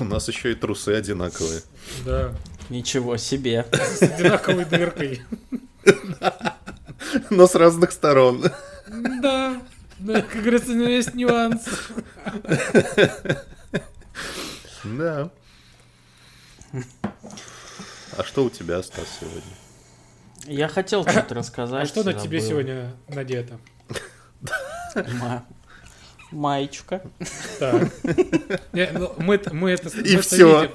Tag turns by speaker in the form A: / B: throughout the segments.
A: У нас еще и трусы одинаковые.
B: Да.
C: Ничего себе.
B: С одинаковой дыркой.
A: Но с разных сторон.
B: Да. Да, как говорится, но есть нюанс.
A: Да. А что у тебя, Стас, сегодня?
C: Я хотел что-то рассказать.
B: А что на тебе сегодня надето?
C: Ма- Маечка.
B: Так. Ну, Мы мы это мы
A: И
B: это видим.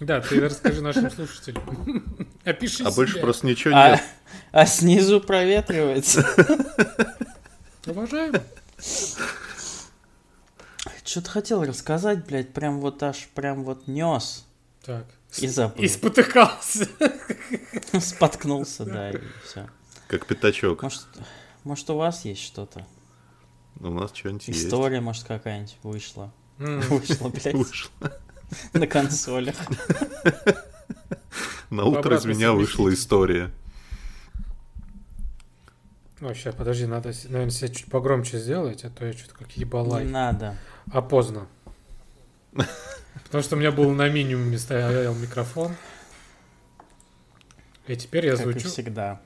B: Да, ты расскажи нашим слушателям. Опиши
A: А больше просто ничего
C: А,
A: нет.
C: а снизу проветривается.
B: Уважаем.
C: Что-то хотел рассказать, блядь, прям вот аж прям вот нес.
B: Так.
C: И забыл.
B: И спотыкался.
C: Споткнулся, да, и все.
A: Как пятачок.
C: Может, может, у вас есть что-то?
A: У нас что-нибудь есть.
C: История, может, какая-нибудь вышла. Вышла, блядь,
A: Вышло.
C: на консолях.
A: На утро из меня вышла история.
B: Ой, сейчас, подожди, надо, наверное, себя чуть погромче сделать, а то я что-то как
C: Не
B: ебалай.
C: надо.
B: А поздно. Потому что у меня был на минимуме стоял микрофон. И теперь я
C: Как и
B: звучу.
C: всегда.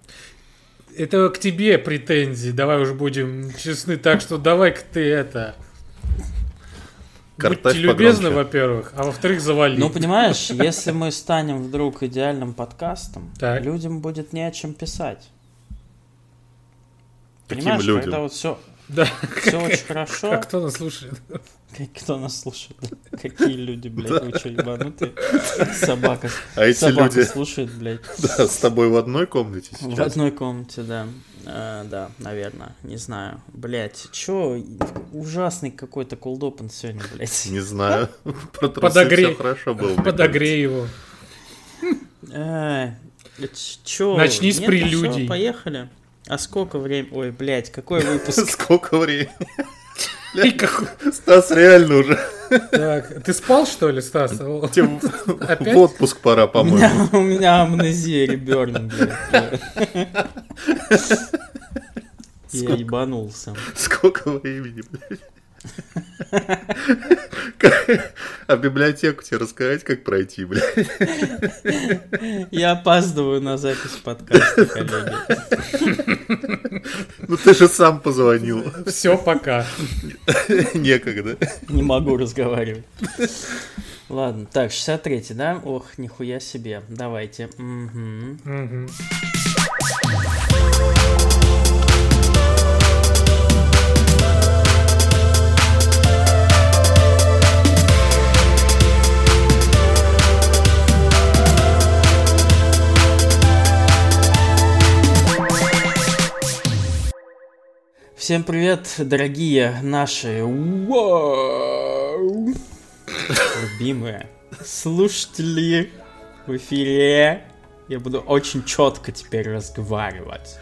B: Это к тебе претензии. Давай уж будем честны. Так что давай-ка ты это...
A: Картавь
B: Будьте любезны, во-первых, а во-вторых, завали.
C: Ну, понимаешь, если мы станем вдруг идеальным подкастом,
B: Так.
C: людям будет не о чем писать.
A: Каким
C: Понимаешь,
A: людям?
C: когда вот все,
B: Да,
C: все очень хорошо.
B: а кто нас слушает?
C: Как- Кто нас слушает? Какие люди, блядь, вы что, ебанутые? Собака.
A: А эти
C: Собака
A: люди
C: слушает, блядь.
A: да, с тобой в одной комнате
C: В
A: сейчас.
C: одной комнате, да. А, да, наверное, не знаю. Блять, чё, ужасный какой-то колдопен сегодня, блять.
A: Не знаю. Про
B: Подогрей.
A: хорошо было.
B: Подогрей его.
C: Э, чё?
B: Начни с прелюдий.
C: поехали. А сколько времени? Ой, блядь, какой выпуск?
A: Сколько времени?
B: И как-
A: Стас, реально уже.
B: Так, ты спал, что ли, Стас?
A: В отпуск пора, по-моему.
C: у меня амнезия блядь. Я ебанулся.
A: Сколько времени, блядь? А библиотеку тебе рассказать, как пройти, блядь?
C: Я опаздываю на запись подкаста, коллеги.
A: Ну ты же сам позвонил.
B: Все, пока.
A: Некогда.
C: Не могу разговаривать. Ладно, так, 63-й, да? Ох, нихуя себе. Давайте. Мгм.
B: Мгм.
C: Всем привет, дорогие наши вау, любимые слушатели в эфире. Я буду очень четко теперь разговаривать.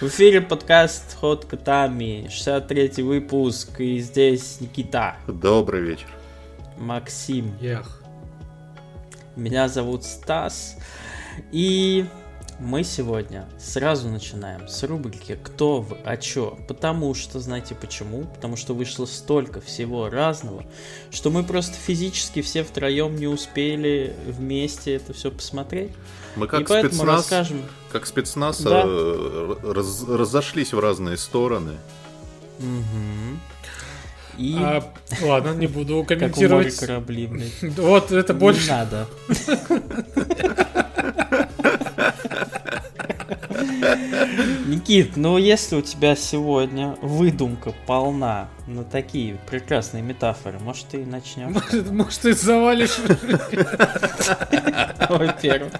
C: В эфире подкаст Ход Котами, 63 выпуск, и здесь Никита,
A: Добрый вечер.
C: Максим,
B: Ях.
C: меня зовут Стас, и мы сегодня сразу начинаем с рубрики «Кто вы, а чё?», потому что, знаете почему? Потому что вышло столько всего разного, что мы просто физически все втроем не успели вместе это все посмотреть.
A: Мы
C: и
A: как
C: поэтому
A: спецназ,
C: расскажем.
A: как спецназ
C: Да.
A: э, раз- разошлись в разные стороны.
C: Мгм. И
B: А, ладно, не буду
C: как у
B: комментировать.
C: корабли, блядь.
B: Вот это
C: Не
B: больше.
C: надо. Никит, ну если у тебя сегодня выдумка полна на такие прекрасные метафоры, может ты и начнем?
B: Может, может, ты завалишь.
C: Во-первых.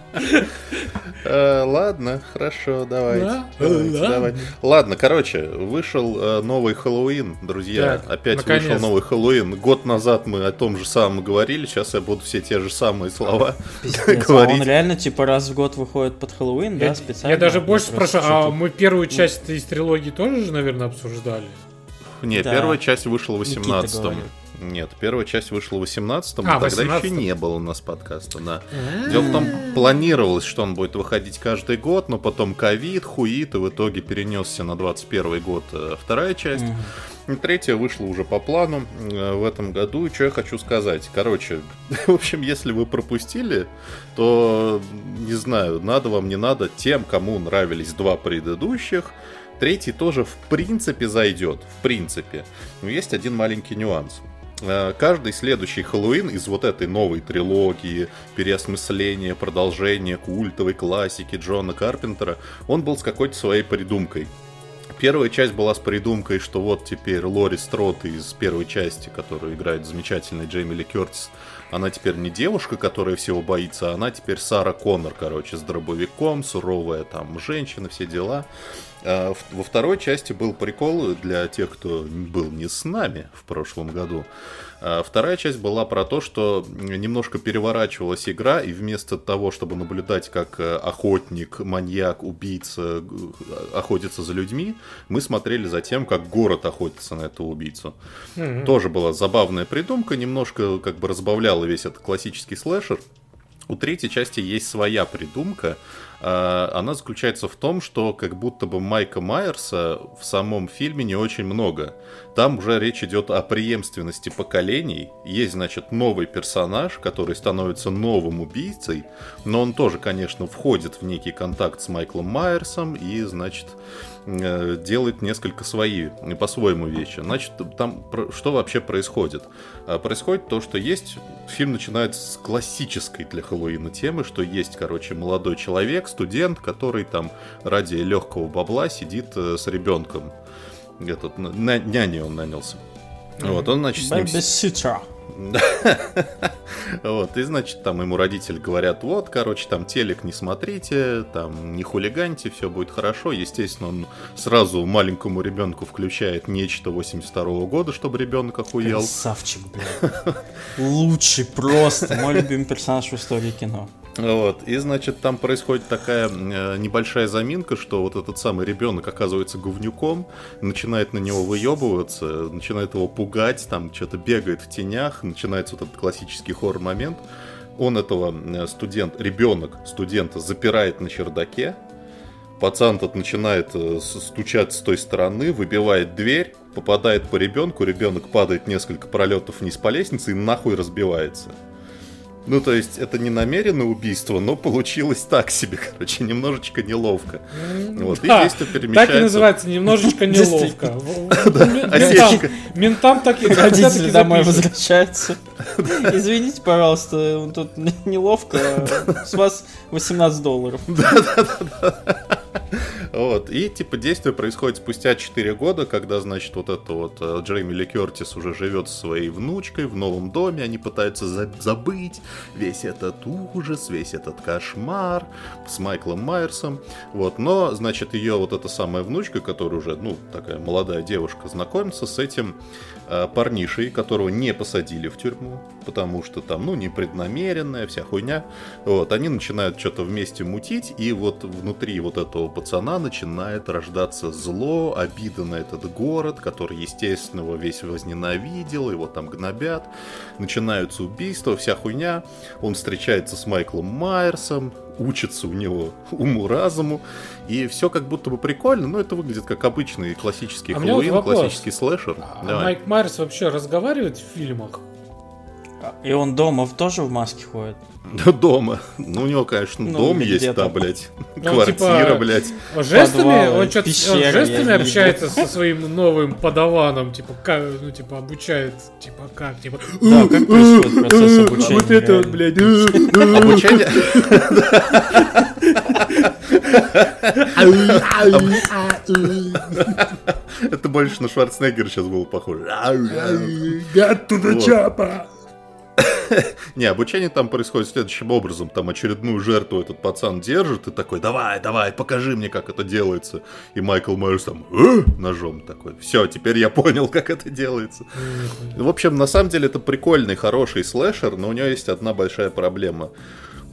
A: Э, ладно, хорошо, давайте.
B: Ладно.
A: давай. Ладно, короче, вышел э, новый Хэллоуин, друзья. Опять вышел новый Хэллоуин. Год назад мы о том же самом говорили, сейчас я буду все те же самые слова.
C: А
A: говорить.
C: он реально типа раз в год выходит под Хэллоуин, да,
B: Я,
C: специально?
B: я даже больше спрашиваю, а мы первую часть из трилогии тоже же, наверное, обсуждали?
A: Не,
C: Да.
A: первая часть вышла в
C: Никита
A: 18-м.
C: говорил.
A: Нет, первая часть вышла в 18-м,
B: А,
A: а, тогда
B: 18-м.
A: еще не было у нас подкаста, да.
B: А.
A: Дело в том, планировалось, что он будет выходить каждый год, но потом ковид, хуит, и в итоге перенесся на 21 год э, вторая часть. И Третья вышла уже по плану э, в этом году. И что я хочу сказать? Короче, в общем, если вы пропустили, то, не знаю, надо вам, не надо, тем, кому нравились два предыдущих, третий тоже в принципе зайдет. В принципе. Но есть один маленький нюанс. Э, Каждый следующий Хэллоуин из вот этой новой трилогии, переосмысления, продолжения культовой классики Джона Карпентера, он был с какой-то своей придумкой. Первая часть была с придумкой, что вот теперь Лори Строт из первой части, которую играет замечательный Джейми Ли Кертис, она теперь не девушка, которая всего боится, она теперь Сара Коннор, короче, с дробовиком, суровая там женщина, все дела. А Во второй части был прикол для тех, кто был не с нами в прошлом году. А Вторая часть была про то, что немножко переворачивалась игра, и вместо того, чтобы наблюдать, как э, охотник, маньяк, убийца г- охотится за людьми, мы смотрели за тем, как город охотится на этого убийцу. Тоже была забавная придумка, немножко как бы разбавляла весь этот классический слэшер. У третьей части есть своя придумка. А, Она заключается в том, что как будто бы Майка Майерса в самом фильме не очень много. Там уже речь идет о преемственности поколений. Есть, значит, новый персонаж, который становится новым убийцей, но он тоже, конечно, входит в некий контакт с Майклом Майерсом и, значит, э, делает несколько свои, э, по-своему вещи. Значит, там что вообще происходит? А, Происходит то, что есть... Фильм начинается с классической для Хэллоуина темы, что есть, короче, молодой человек, студент, который там ради легкого бабла сидит э, с ребенком. Этот, на- няней он нанялся. Вот, он, значит, с ним... Вот, и, значит, там ему родители говорят, вот, короче, там телек не смотрите, там не хулиганьте, все будет хорошо. Естественно, он сразу маленькому ребенку включает нечто 82 года, чтобы ребенок охуел.
C: Красавчик, блядь. Лучший просто. Мой любимый персонаж в истории кино.
A: Вот, и, значит, там происходит такая э, небольшая заминка, что вот этот самый ребенок оказывается говнюком, начинает на него выебываться, начинает его пугать, там что-то бегает в тенях, начинается вот этот классический хоррор-момент. Он этого э, студент, ребенок студента запирает на чердаке, пацан тот начинает э, стучать с той стороны, выбивает дверь, попадает по ребенку, ребенок падает несколько пролетов вниз по лестнице и нахуй разбивается. Ну, то есть, это не намеренное убийство, но получилось так себе, короче, немножечко неловко. Вот, и
B: Да,
A: действие
B: Так и
A: перемещается.
B: называется, немножечко неловко. Ментам, так и
C: Родители домой возвращаются. Извините, пожалуйста, тут н- неловко. С вас 18 долларов.
A: Вот, и типа действие происходит спустя 4 года, когда, значит, вот это вот э, Джейми Ли Кертис уже живет со своей внучкой в новом доме, они пытаются за- забыть весь этот ужас, весь этот кошмар с Майклом Майерсом, вот, но, значит, ее вот эта самая внучка, которая уже, ну, такая молодая девушка, знакомится с этим парнишей, которого не посадили в тюрьму, потому что там, ну, непреднамеренная вся хуйня, вот, они начинают что-то вместе мутить, и вот внутри вот этого пацана начинает рождаться зло, обида на этот город, который, естественно, его весь возненавидел, его там гнобят, начинаются убийства, вся хуйня, он встречается с Майклом Майерсом, учится у него уму-разуму, и все как будто бы прикольно, но это выглядит как обычный классический
B: А вот
A: Хэллоуин, классический слэшер.
B: А
A: Давай.
B: Майк Майерс вообще разговаривает в фильмах?
C: И он дома тоже в маске ходит.
A: Да, дома. Ну, у него, конечно,
C: Ну,
A: дом есть, да, блядь.
B: Ну,
A: Квартира,
B: типа,
A: блядь.
B: Жестами?
C: Подвалы,
B: он что-то
C: я
B: жестами общается со своим новым подаваном, типа, как, ну, типа, обучает, типа, как, типа,
C: Да, как происходит процесс обучения?
B: вот это вот,
C: реально?
B: блядь,
A: Обучение... Это больше на Шварценеггера сейчас было похоже.
B: оттуда
A: Вот.
B: чапа.
A: Не, обучение там происходит следующим образом. Там очередную жертву этот пацан держит и такой, давай, давай, покажи мне, как это делается. И Майкл Майерс там «Э?» ножом такой. Все, теперь я понял, как это делается. В общем, на самом деле это прикольный, хороший слэшер, но у него есть одна большая проблема.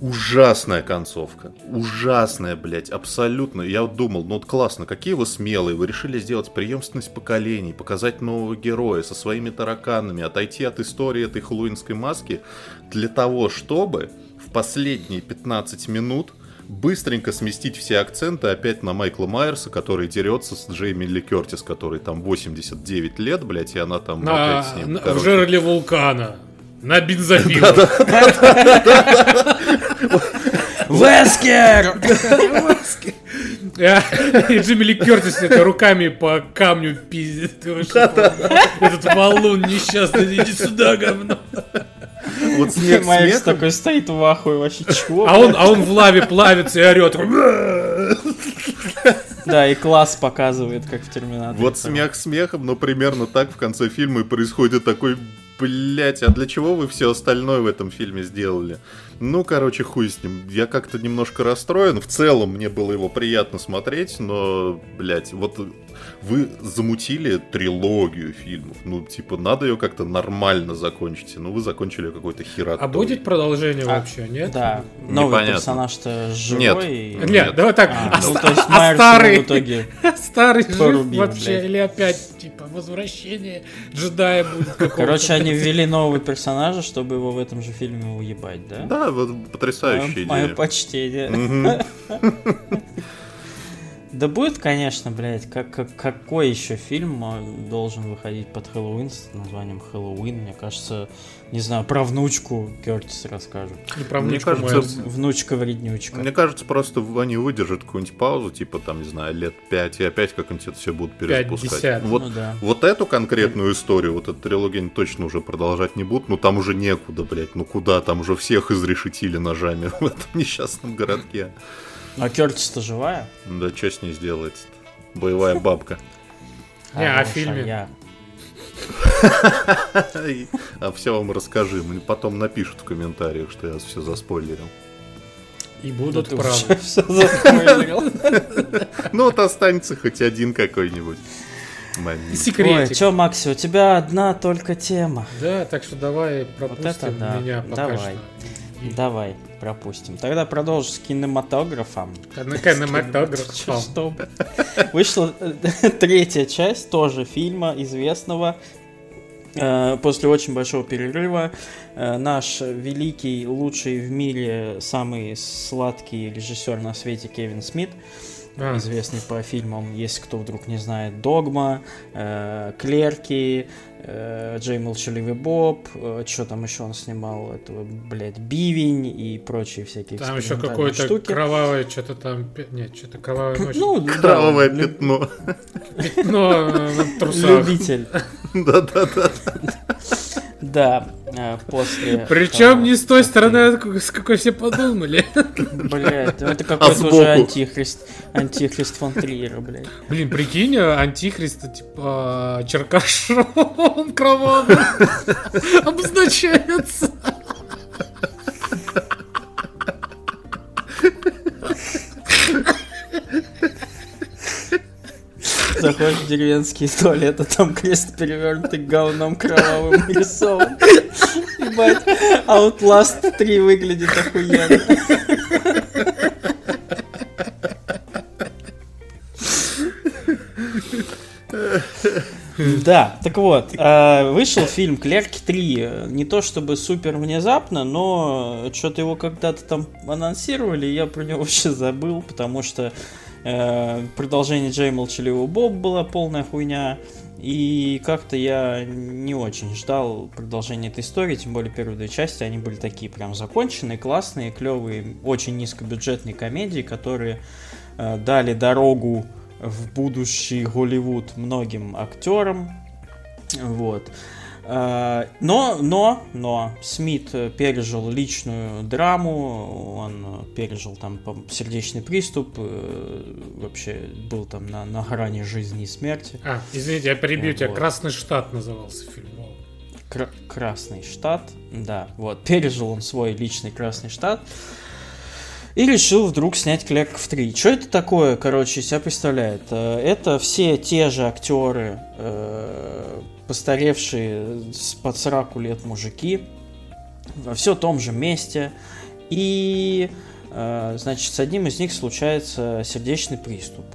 A: Ужасная концовка. Ужасная, блядь, абсолютно. Я вот думал, ну вот классно, какие вы смелые. Вы решили сделать преемственность поколений, показать нового героя со своими тараканами, отойти от истории этой хэллоуинской маски для того, чтобы в последние 15 минут быстренько сместить все акценты опять на Майкла Майерса, который дерется с Джейми Ли Кертис, который там 89 лет, блядь, и она там
B: На,
A: опять с ним.
B: на-
A: короче.
B: в жерле вулкана. На бензопилу.
C: Вескер!
B: А, И Джимми Ли Кертис это руками по камню пиздит. Этот валун несчастный, иди сюда, говно.
A: Вот смех смехом,
C: такой стоит в ахуе, вообще чего?
B: А он, а он в лаве плавится и орет.
C: Да, и класс показывает, как в Терминаторе.
A: Вот смех смехом, но примерно так в конце фильма и происходит такой, блять, а для чего вы все остальное в этом фильме сделали? Ну, короче, хуй с ним. Я как-то немножко расстроен. В целом, мне было его приятно смотреть, но, блять, вот вы замутили трилогию фильмов. Ну, типа, надо ее как-то нормально закончить. Ну, вы закончили какой-то херотой.
B: А будет продолжение
C: А,
B: вообще, нет?
C: Да, новый
A: Непонятно.
C: персонаж-то живой.
A: Нет.
C: и-
B: Нет,
A: Нет.
B: давай так.
C: А,
B: а
C: ну, то есть
B: а старый,
C: в итоге
B: старый жив
C: порубил,
B: вообще?
C: блядь.
B: Или опять, типа, возвращение джедая будет?
C: Короче, они ввели нового персонажа, чтобы его в этом же фильме уебать, да?
A: Да, вот потрясающая
C: Мое
A: идея.
C: почтение. Да будет, конечно, блядь, как, как- какой еще фильм э, должен выходить под Хэллоуин с названием Хэллоуин? Мне кажется, не знаю, про внучку Кертис расскажут.
B: И про
A: Мне
B: внучку
A: кажется,
B: Майерса.
C: Внучка-вреднючка.
A: Мне кажется, просто они выдержат какую-нибудь паузу, типа, там, не знаю, лет пять, и опять как-нибудь это все будут перезапускать.
B: 50.
A: Вот,
C: Ну да.
A: вот эту конкретную историю, вот эту трилогию они точно уже продолжать не будут, ну там уже некуда, блядь, ну куда, там уже всех изрешетили ножами в этом несчастном городке.
C: А Кертис-то живая?
A: Да что с ней сделается Боевая бабка.
B: Не, а
C: Хороша
B: фильме?
A: А все вам расскажи, мне потом напишут в комментариях, что я все заспойлерил.
B: И будут правы.
C: всё заспойлерил.
A: Ну вот останется хоть один какой-нибудь момент.
C: Ой,
B: Секретик.
C: чё, Макси, у тебя одна только тема.
B: Да, так что давай
C: это
B: пропустим
C: да.
B: меня пока
C: Давай.
B: что.
C: Давай, пропустим. Тогда продолжу с кинематографом.
B: На кинематограф.
C: Чё, что? Вышла э, третья часть тоже фильма известного. Э, После очень большого перерыва э, наш великий, лучший в мире, самый сладкий режиссер на свете Кевин Смит,
B: А,
C: известный по фильмам, если кто вдруг не знает, «Догма», «Клерки», «Джей Молчаливый Боб», что там еще он снимал, этого, блядь, «Бивень» и прочие всякие
B: Там еще какое-то
C: штуки.
B: кровавое что-то там... Нет, что-то кровавая ночь.
C: Ну, да,
A: Кровавое
C: лю-
A: пятно.
B: Пятно на трусах.
C: Любитель.
A: Да-да-да.
C: Да, э, после...
B: Причем не с той стороны, с какой все подумали.
C: Блядь, это какой-то
A: сбоку?
C: уже антихрист. Антихрист фон Триера, блядь.
B: Блин, прикинь, антихрист, типа, черкашом кровавым обозначается.
C: Заходишь в деревенский туалет, а там крест перевернутый говном кровавым рисован. Ебать, Outlast 3 выглядит охуенно. Да, так вот, э, вышел фильм «Клерки 3». Не то чтобы супер внезапно, но что-то его когда-то там анонсировали, я про него вообще забыл, потому что э, продолжение Джей Молчаливого Боб была полная хуйня, и как-то я не очень ждал продолжения этой истории, тем более первые две части, они были такие прям законченные, классные, клевые, очень низкобюджетные комедии, которые э, дали дорогу в будущий Голливуд многим актерам. Вот. Э, Но, но, но Смит э, пережил личную драму, он э, пережил там сердечный приступ, э, вообще был там на, на грани жизни и смерти.
B: А, извините, я перебью тебя.
C: Вот.
B: Красный штат назывался фильм. О.
C: Кра- Красный штат, да, вот, пережил он свой личный Красный штат и решил вдруг снять Клерков 3. Что это такое, короче, себя представляет? Э, Это все те же актеры, э, постаревшие с под сраку лет мужики, во все том же месте, И, э, значит, с одним из них случается сердечный приступ.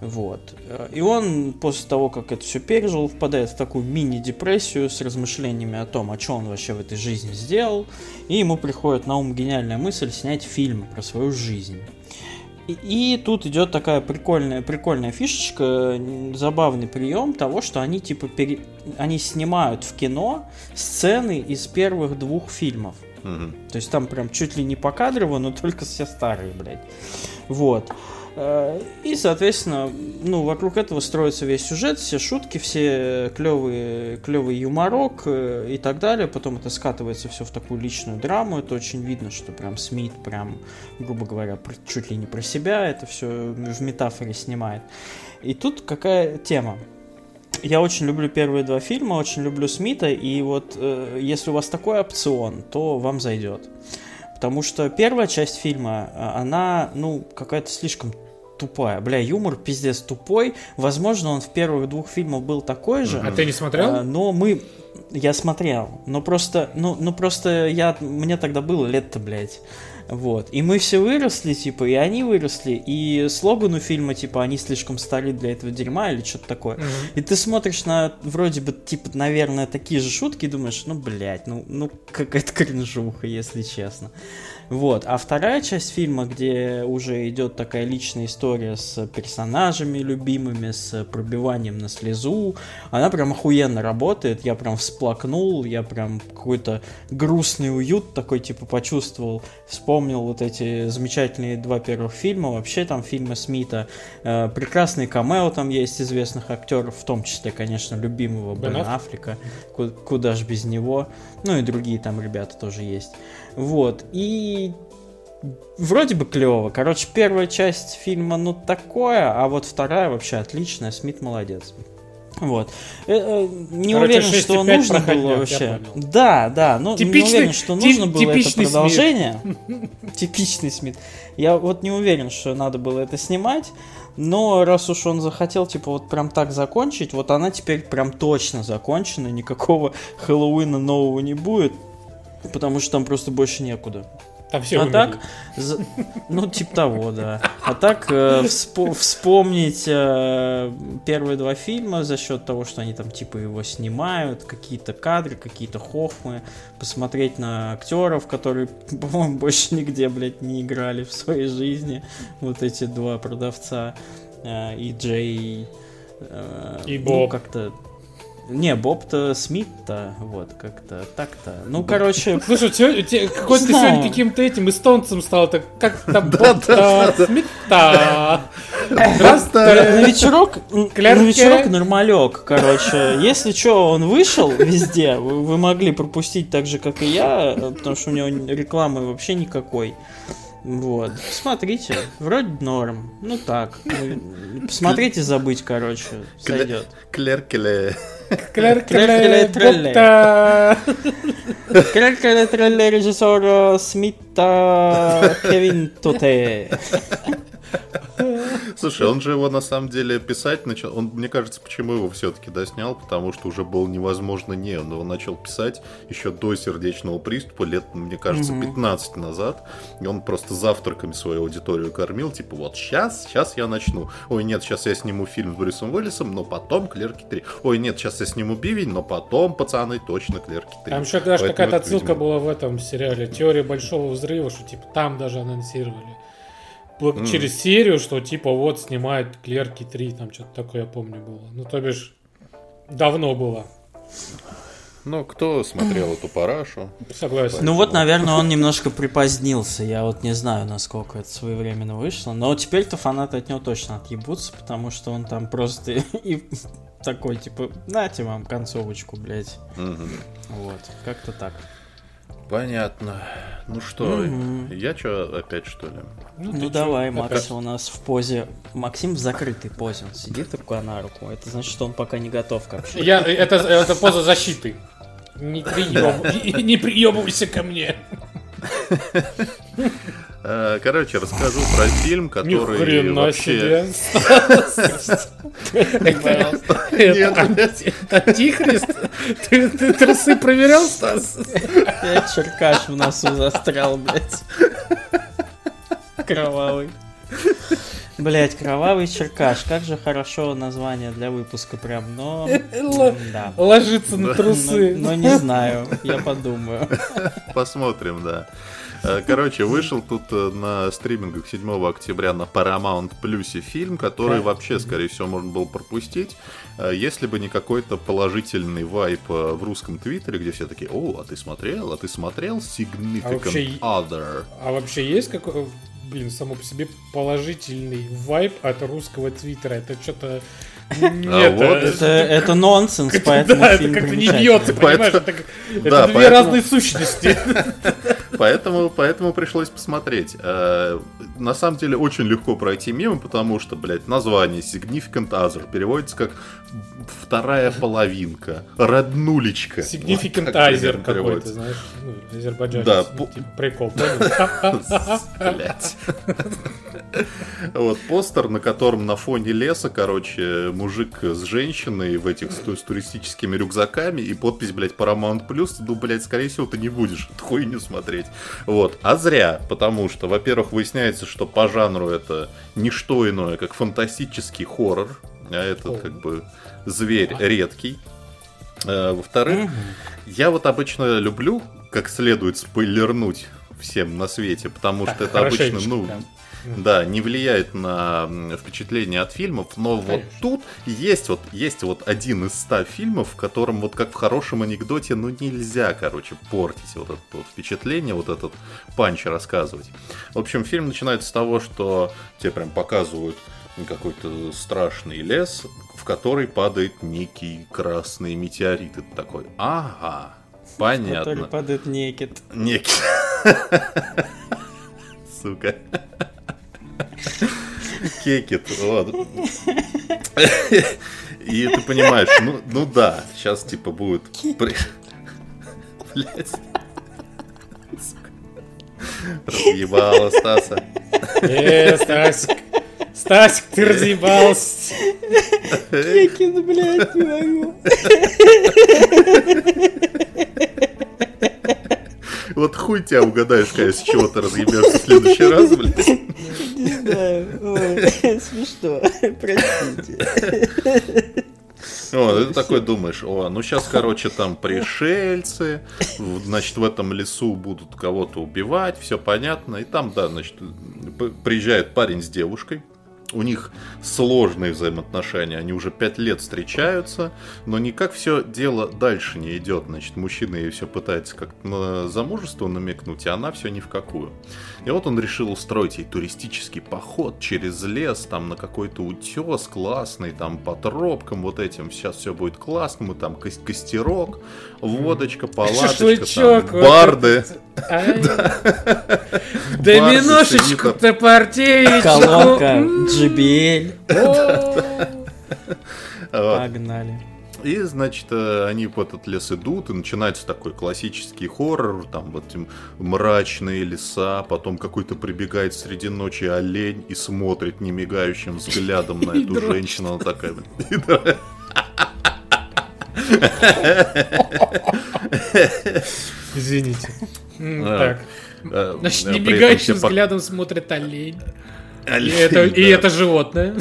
C: Вот. И он после того, как это все пережил, впадает в такую мини-депрессию с размышлениями о том, о чем он вообще в этой жизни сделал. И ему приходит на ум гениальная мысль снять фильм про свою жизнь. И, тут идет такая прикольная, прикольная фишечка, забавный прием того, что они типа пере... они снимают в кино сцены из первых двух фильмов.
A: Мгм.
C: То есть там прям чуть ли не покадрово, но только все старые, блядь. Вот. Э, И, соответственно, ну, вокруг этого строится весь сюжет, все шутки, все клевые, клевый юморок э, и так далее. Потом это скатывается все в такую личную драму. Это очень видно, что прям Смит прям, грубо говоря, чуть ли не про себя это все в метафоре снимает. И тут какая тема? Я очень люблю первые два фильма, очень люблю Смита, и вот э, если у вас такой опцион, то вам зайдет. Потому что первая часть фильма, а, она, ну, какая-то слишком тупая. Бля, юмор пиздец тупой. Возможно, он в первых двух фильмах был такой же.
B: А ты не смотрел?
C: А, но мы... Я смотрел. Но просто... Ну, ну просто я... Мне тогда было лет-то, блядь. Вот. И мы все выросли, типа, и они выросли, и слоган у фильма, типа, они слишком стары для этого дерьма или что-то такое.
B: Мгм.
C: И ты смотришь на вроде бы, типа, наверное, такие же шутки и думаешь, ну, блядь, ну, ну какая-то кринжуха, если честно. Вот. А вторая часть фильма, где уже идет такая личная история с персонажами любимыми, с пробиванием на слезу, она прям охуенно работает. Я прям всплакнул, я прям какой-то грустный уют такой, типа, почувствовал. Вспомнил вот эти замечательные два первых фильма. Вообще там фильмы Смита. Э, прекрасный камео там есть известных актеров, в том числе, конечно, любимого
B: Бен?
C: Аффлека. Ку- Куда ж без него. Ну и другие там ребята тоже есть. Вот. И вроде бы клево. Короче, первая часть фильма, ну, такое, а вот вторая вообще отличная. Смит молодец. Вот. Э, э, не
B: Короче,
C: уверен, что
B: 6,5
C: нужно было вообще. Да, да, не
B: Типичный-
C: уверен, что нужно было это
B: типичный Смит.
C: продолжение. Типичный Смит. Я вот не уверен, что надо было это снимать. Но раз уж он захотел, типа, вот прям так закончить, вот она теперь прям точно закончена, никакого Хэллоуина нового не будет, потому что там просто больше некуда.
B: Там все
C: а
B: умерли.
C: так, за- ну, типа того, да. А так, э, вспо- вспомнить э, первые два фильма за счет того, что они там, типа, его снимают, какие-то кадры, какие-то хохмы, посмотреть на актеров, которые, по-моему, больше нигде, блядь, не играли в своей жизни. Вот эти два продавца э, и Джей... э,
B: И
C: ну,
B: Боб.
C: как-то... Не, Боб-то Смит-то, вот, как-то так-то. Ну, короче,
B: Слушай, сегодня, те- какой ты сегодня каким-то этим эстонцем стал, так как там
A: Да,
B: Ботта, Смита.
C: На вечерок, на вечерок нормалек, короче. Если что, он вышел везде, вы, вы могли пропустить так же, как и я, э, потому что у него рекламы вообще никакой. Вот. Смотрите, вроде норм. Ну так. Ну, Посмотрите, забыть, короче, сойдет.
A: Клеркеле.
B: Клеркеле,
C: Клеркеле,
B: Ботта.
C: Крель режиссера Смита Кевин Тоте.
A: Слушай, он же его на самом деле писать начал. Он, мне кажется, почему его все-таки доснял, потому что уже было невозможно не. Он его начал писать еще до сердечного приступа, лет, мне кажется, 15 назад. И он просто завтраками свою аудиторию кормил. Типа, вот сейчас, сейчас я начну. Ой, нет, сейчас я сниму фильм с Брюсом Уиллисом, но потом Клерки 3. Ой, нет, сейчас я сниму Бивень, но потом, пацаны, точно Клерки 3.
B: Там еще даже какая-то отсылка
A: видимо,
B: была в этом сериале «Теория большого взрыва», что типа там даже анонсировали.
A: Мгм.
B: Через серию, что типа вот снимает Клерки 3, там что-то такое, я помню, было. Ну, то бишь, давно было.
A: Ну, кто смотрел эту парашу?
B: Согласен.
C: Ну вот, наверное, он немножко припозднился. Я вот не знаю, насколько это своевременно вышло. Но теперь-то фанаты от него точно отъебутся, потому что он там просто и такой, типа, нате вам концовочку, блядь.
A: Мгм.
C: Вот, как-то так.
A: Понятно. Ну что,
C: Мгм.
A: я что, опять что ли?
C: Ну,
B: чё,
C: давай,
B: опять?
C: Макс у нас в позе. Максим в закрытой позе. Он сидит рука на руку. Это значит, что он пока не готов к общению.
B: Я, это, это поза защиты. Не, приеб- не приебывайся ко мне.
A: Э, Короче, расскажу про фильм,
B: Ни
A: который
B: хрена
A: вообще...
B: себе. Это Антихрист? Ты, трусы проверял, Стас?
C: Я черкаш в носу застрял, блядь. Кровавый. Блять, кровавый черкаш. Как же хорошо название для выпуска прям, но... Да.
B: Ложится на трусы.
C: Но, но не знаю, я подумаю.
A: Посмотрим, да. Э, короче, вышел тут э, на стримингах 7 октября на Paramount Plus фильм, который вообще, скорее всего, можно было пропустить, э, если бы не какой-то положительный вайп в русском твиттере, где все такие, о, а ты смотрел, а ты смотрел Significant
B: А вообще-
A: Other?
B: А вообще есть какой, блин, само по себе положительный вайб от русского твиттера? Это что-то... Нет,
A: вот
B: а-
C: Это, это нонсенс, поэтому
B: да, это как-то не бьется, понимаешь? Это, это две разные сущности.
A: Поэтому, поэтому пришлось посмотреть. Э, на самом деле очень легко пройти мимо, потому что, блядь, название Significant Other переводится как вторая половинка, роднулечка.
B: Significant
A: Вот
B: какой-то, знаешь, ну, азербайджанец.
A: Да,
B: ну,
A: по-
B: типа, прикол.
A: Вот постер, на котором на фоне леса, короче, мужик с женщиной в этих с, ту- с туристическими рюкзаками и подпись, блядь, Paramount Plus. Ну, блядь, скорее всего, ты не будешь эту хуйню смотреть. Вот. А зря, потому что, во-первых, выясняется, что по жанру это не что иное, как фантастический хоррор. А этот,
B: О.
A: как бы, зверь редкий. Э, Во-вторых, я вот обычно люблю как следует спойлернуть всем на свете, потому
B: Так,
A: что это обычно, ну,
B: прям.
A: да, не влияет на впечатление от фильмов, но вот
B: Конечно.
A: тут есть вот, есть вот один из ста фильмов, в котором вот как в хорошем анекдоте, ну нельзя, короче, портить вот это вот впечатление, вот этот панч рассказывать. В общем, фильм начинается с того, что тебе прям показывают какой-то страшный лес, в который падает некий красный метеорит. Ты такой, ага,
C: Который
A: понятно.
C: падает некит.
A: Некий. Сука. Кекет, вот. И ты понимаешь, ну, ну да, сейчас типа будет... Сука. Разъебала Стаса.
B: Э, Стасик. Стасик, ты разъебался.
C: Некит, блядь, не могу.
A: Вот хуй тебя угадаешь, конечно, с чего ты разъебешься в следующий раз, блядь.
C: Не знаю. Ой, смешно. Простите.
A: И ты такой думаешь, о, ну сейчас, короче, там пришельцы, значит, в этом лесу будут кого-то убивать, все понятно. И там, да, значит, приезжает парень с девушкой, у них сложные взаимоотношения, они уже пять лет встречаются, но никак все дело дальше не идет. Значит, мужчина ей все пытается как-то на замужество намекнуть, а она все ни в какую. И вот он решил устроить ей туристический поход через лес, там на какой-то утес классный, там по тропкам вот этим. Сейчас все будет классно, мы там кос- костерок, водочка, палаточка,
B: Шашлычок.
A: там, барды.
B: Доминошечку-то партеечку.
C: Колонка.
A: Вот.
C: Погнали.
A: И, значит, э, они в этот лес идут, и начинается такой классический хоррор, там вот эти мрачные леса, потом какой-то прибегает среди ночи олень и смотрит немигающим взглядом на эту женщину, она такая...
B: Извините.
A: А,
B: Так.
A: Э,
B: Значит,
A: по-
B: взглядом смотрит олень. И это, и это животное.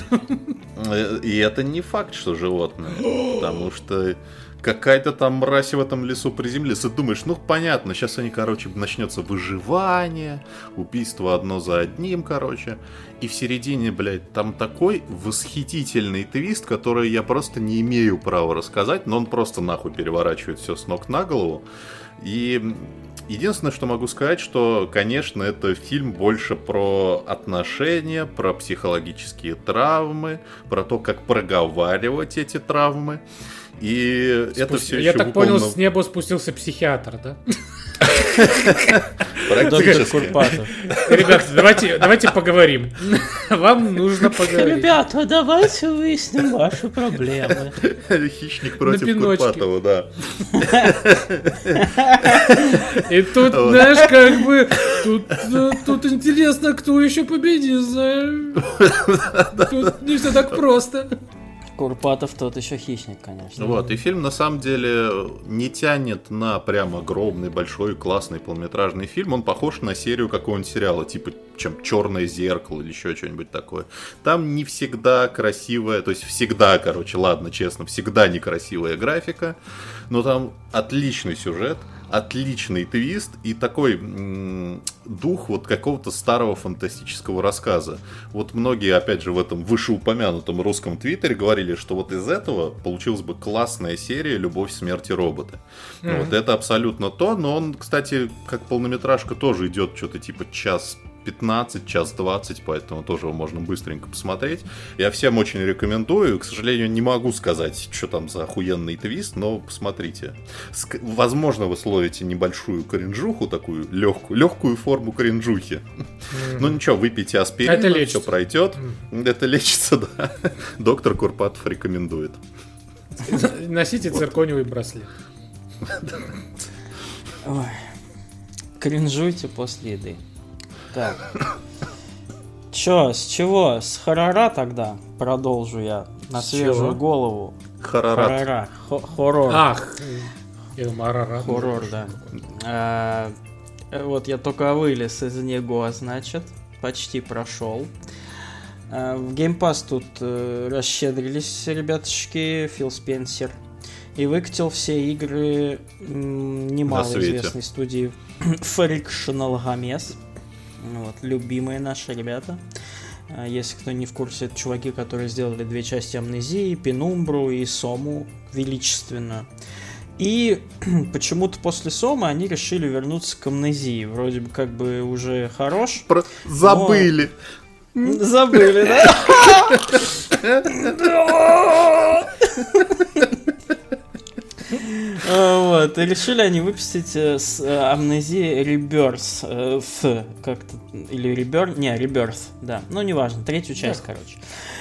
A: Э, И это не факт, что животное. Потому что какая-то там мразь в этом лесу приземлится. Думаешь, ну понятно, сейчас они, короче, начнется выживание, убийство одно за одним, короче. И в середине, блядь, там такой восхитительный твист, который я просто не имею права рассказать, но он просто нахуй переворачивает все с ног на голову. И единственное, что могу сказать, что, конечно, это фильм больше про отношения, про психологические травмы, про то, как проговаривать эти травмы. И это
B: Спусти-
A: все
B: Я
A: еще
B: так понял, с неба спустился психиатр, да?
C: Доктор Курпатов.
B: Ребята, давайте, давайте поговорим. Вам нужно поговорить.
C: Ребята, давайте выясним ваши проблемы.
A: Хищник против. Курпатова, да.
B: И тут,
A: Вот.
B: знаешь, как бы, тут, э, тут интересно, кто еще победит, знаешь. Тут не все так просто.
C: Курпатов тот еще хищник, конечно.
A: Вот, и фильм на самом деле не тянет на прям огромный, большой, классный полнометражный фильм. Он похож на серию какого-нибудь сериала, типа чем Черное зеркало или еще что-нибудь такое. Там не всегда красивая, то есть всегда, короче, ладно, честно, всегда некрасивая графика, но там отличный сюжет, отличный твист и такой м- дух вот какого-то старого фантастического рассказа. Вот многие, опять же, в этом вышеупомянутом русском твиттере говорили, что вот из этого получилась бы классная серия «Любовь, смерти роботы». Mm-hmm. Вот это абсолютно то, но он, кстати, как полнометражка тоже идет что-то типа час 15, час 20, поэтому тоже его можно быстренько посмотреть. Я всем очень рекомендую. К сожалению, не могу сказать, что там за охуенный твист, но посмотрите. Ск- возможно, вы словите небольшую кринжуху, такую легкую, легкую форму кринжухи. Mm-hmm. Ну ничего, выпейте аспирин, Это все пройдет. Mm-hmm. Это лечится, да. Доктор Курпатов рекомендует.
B: Носите циркониевый браслет.
C: Ой. Кринжуйте после еды. Так. Чё, с чего? С хорора тогда продолжу я на свежую голову.
A: Хорорат.
C: Хорора. Хоррор.
B: Ах.
C: Хоррор, да. А, вот я только вылез из него, значит, почти прошел. А, в Game Pass тут э, расщедрились ребятушки, Фил Спенсер. И выкатил все игры немалоизвестной студии Frictional Games. Вот, любимые наши ребята. А, если кто не в курсе, это чуваки, которые сделали две части Амнезии, Пенумбру и Сому величественно. И почему-то после Сомы они решили вернуться к Амнезии. Вроде бы как бы уже хорош.
A: Про... Забыли.
C: Но... Забыли, да? Вот, и решили они выпустить э, с э, амнезии Rebirth, э, F, как-то, или Rebirth, не, Rebirth, да, ну, неважно, третью часть, короче.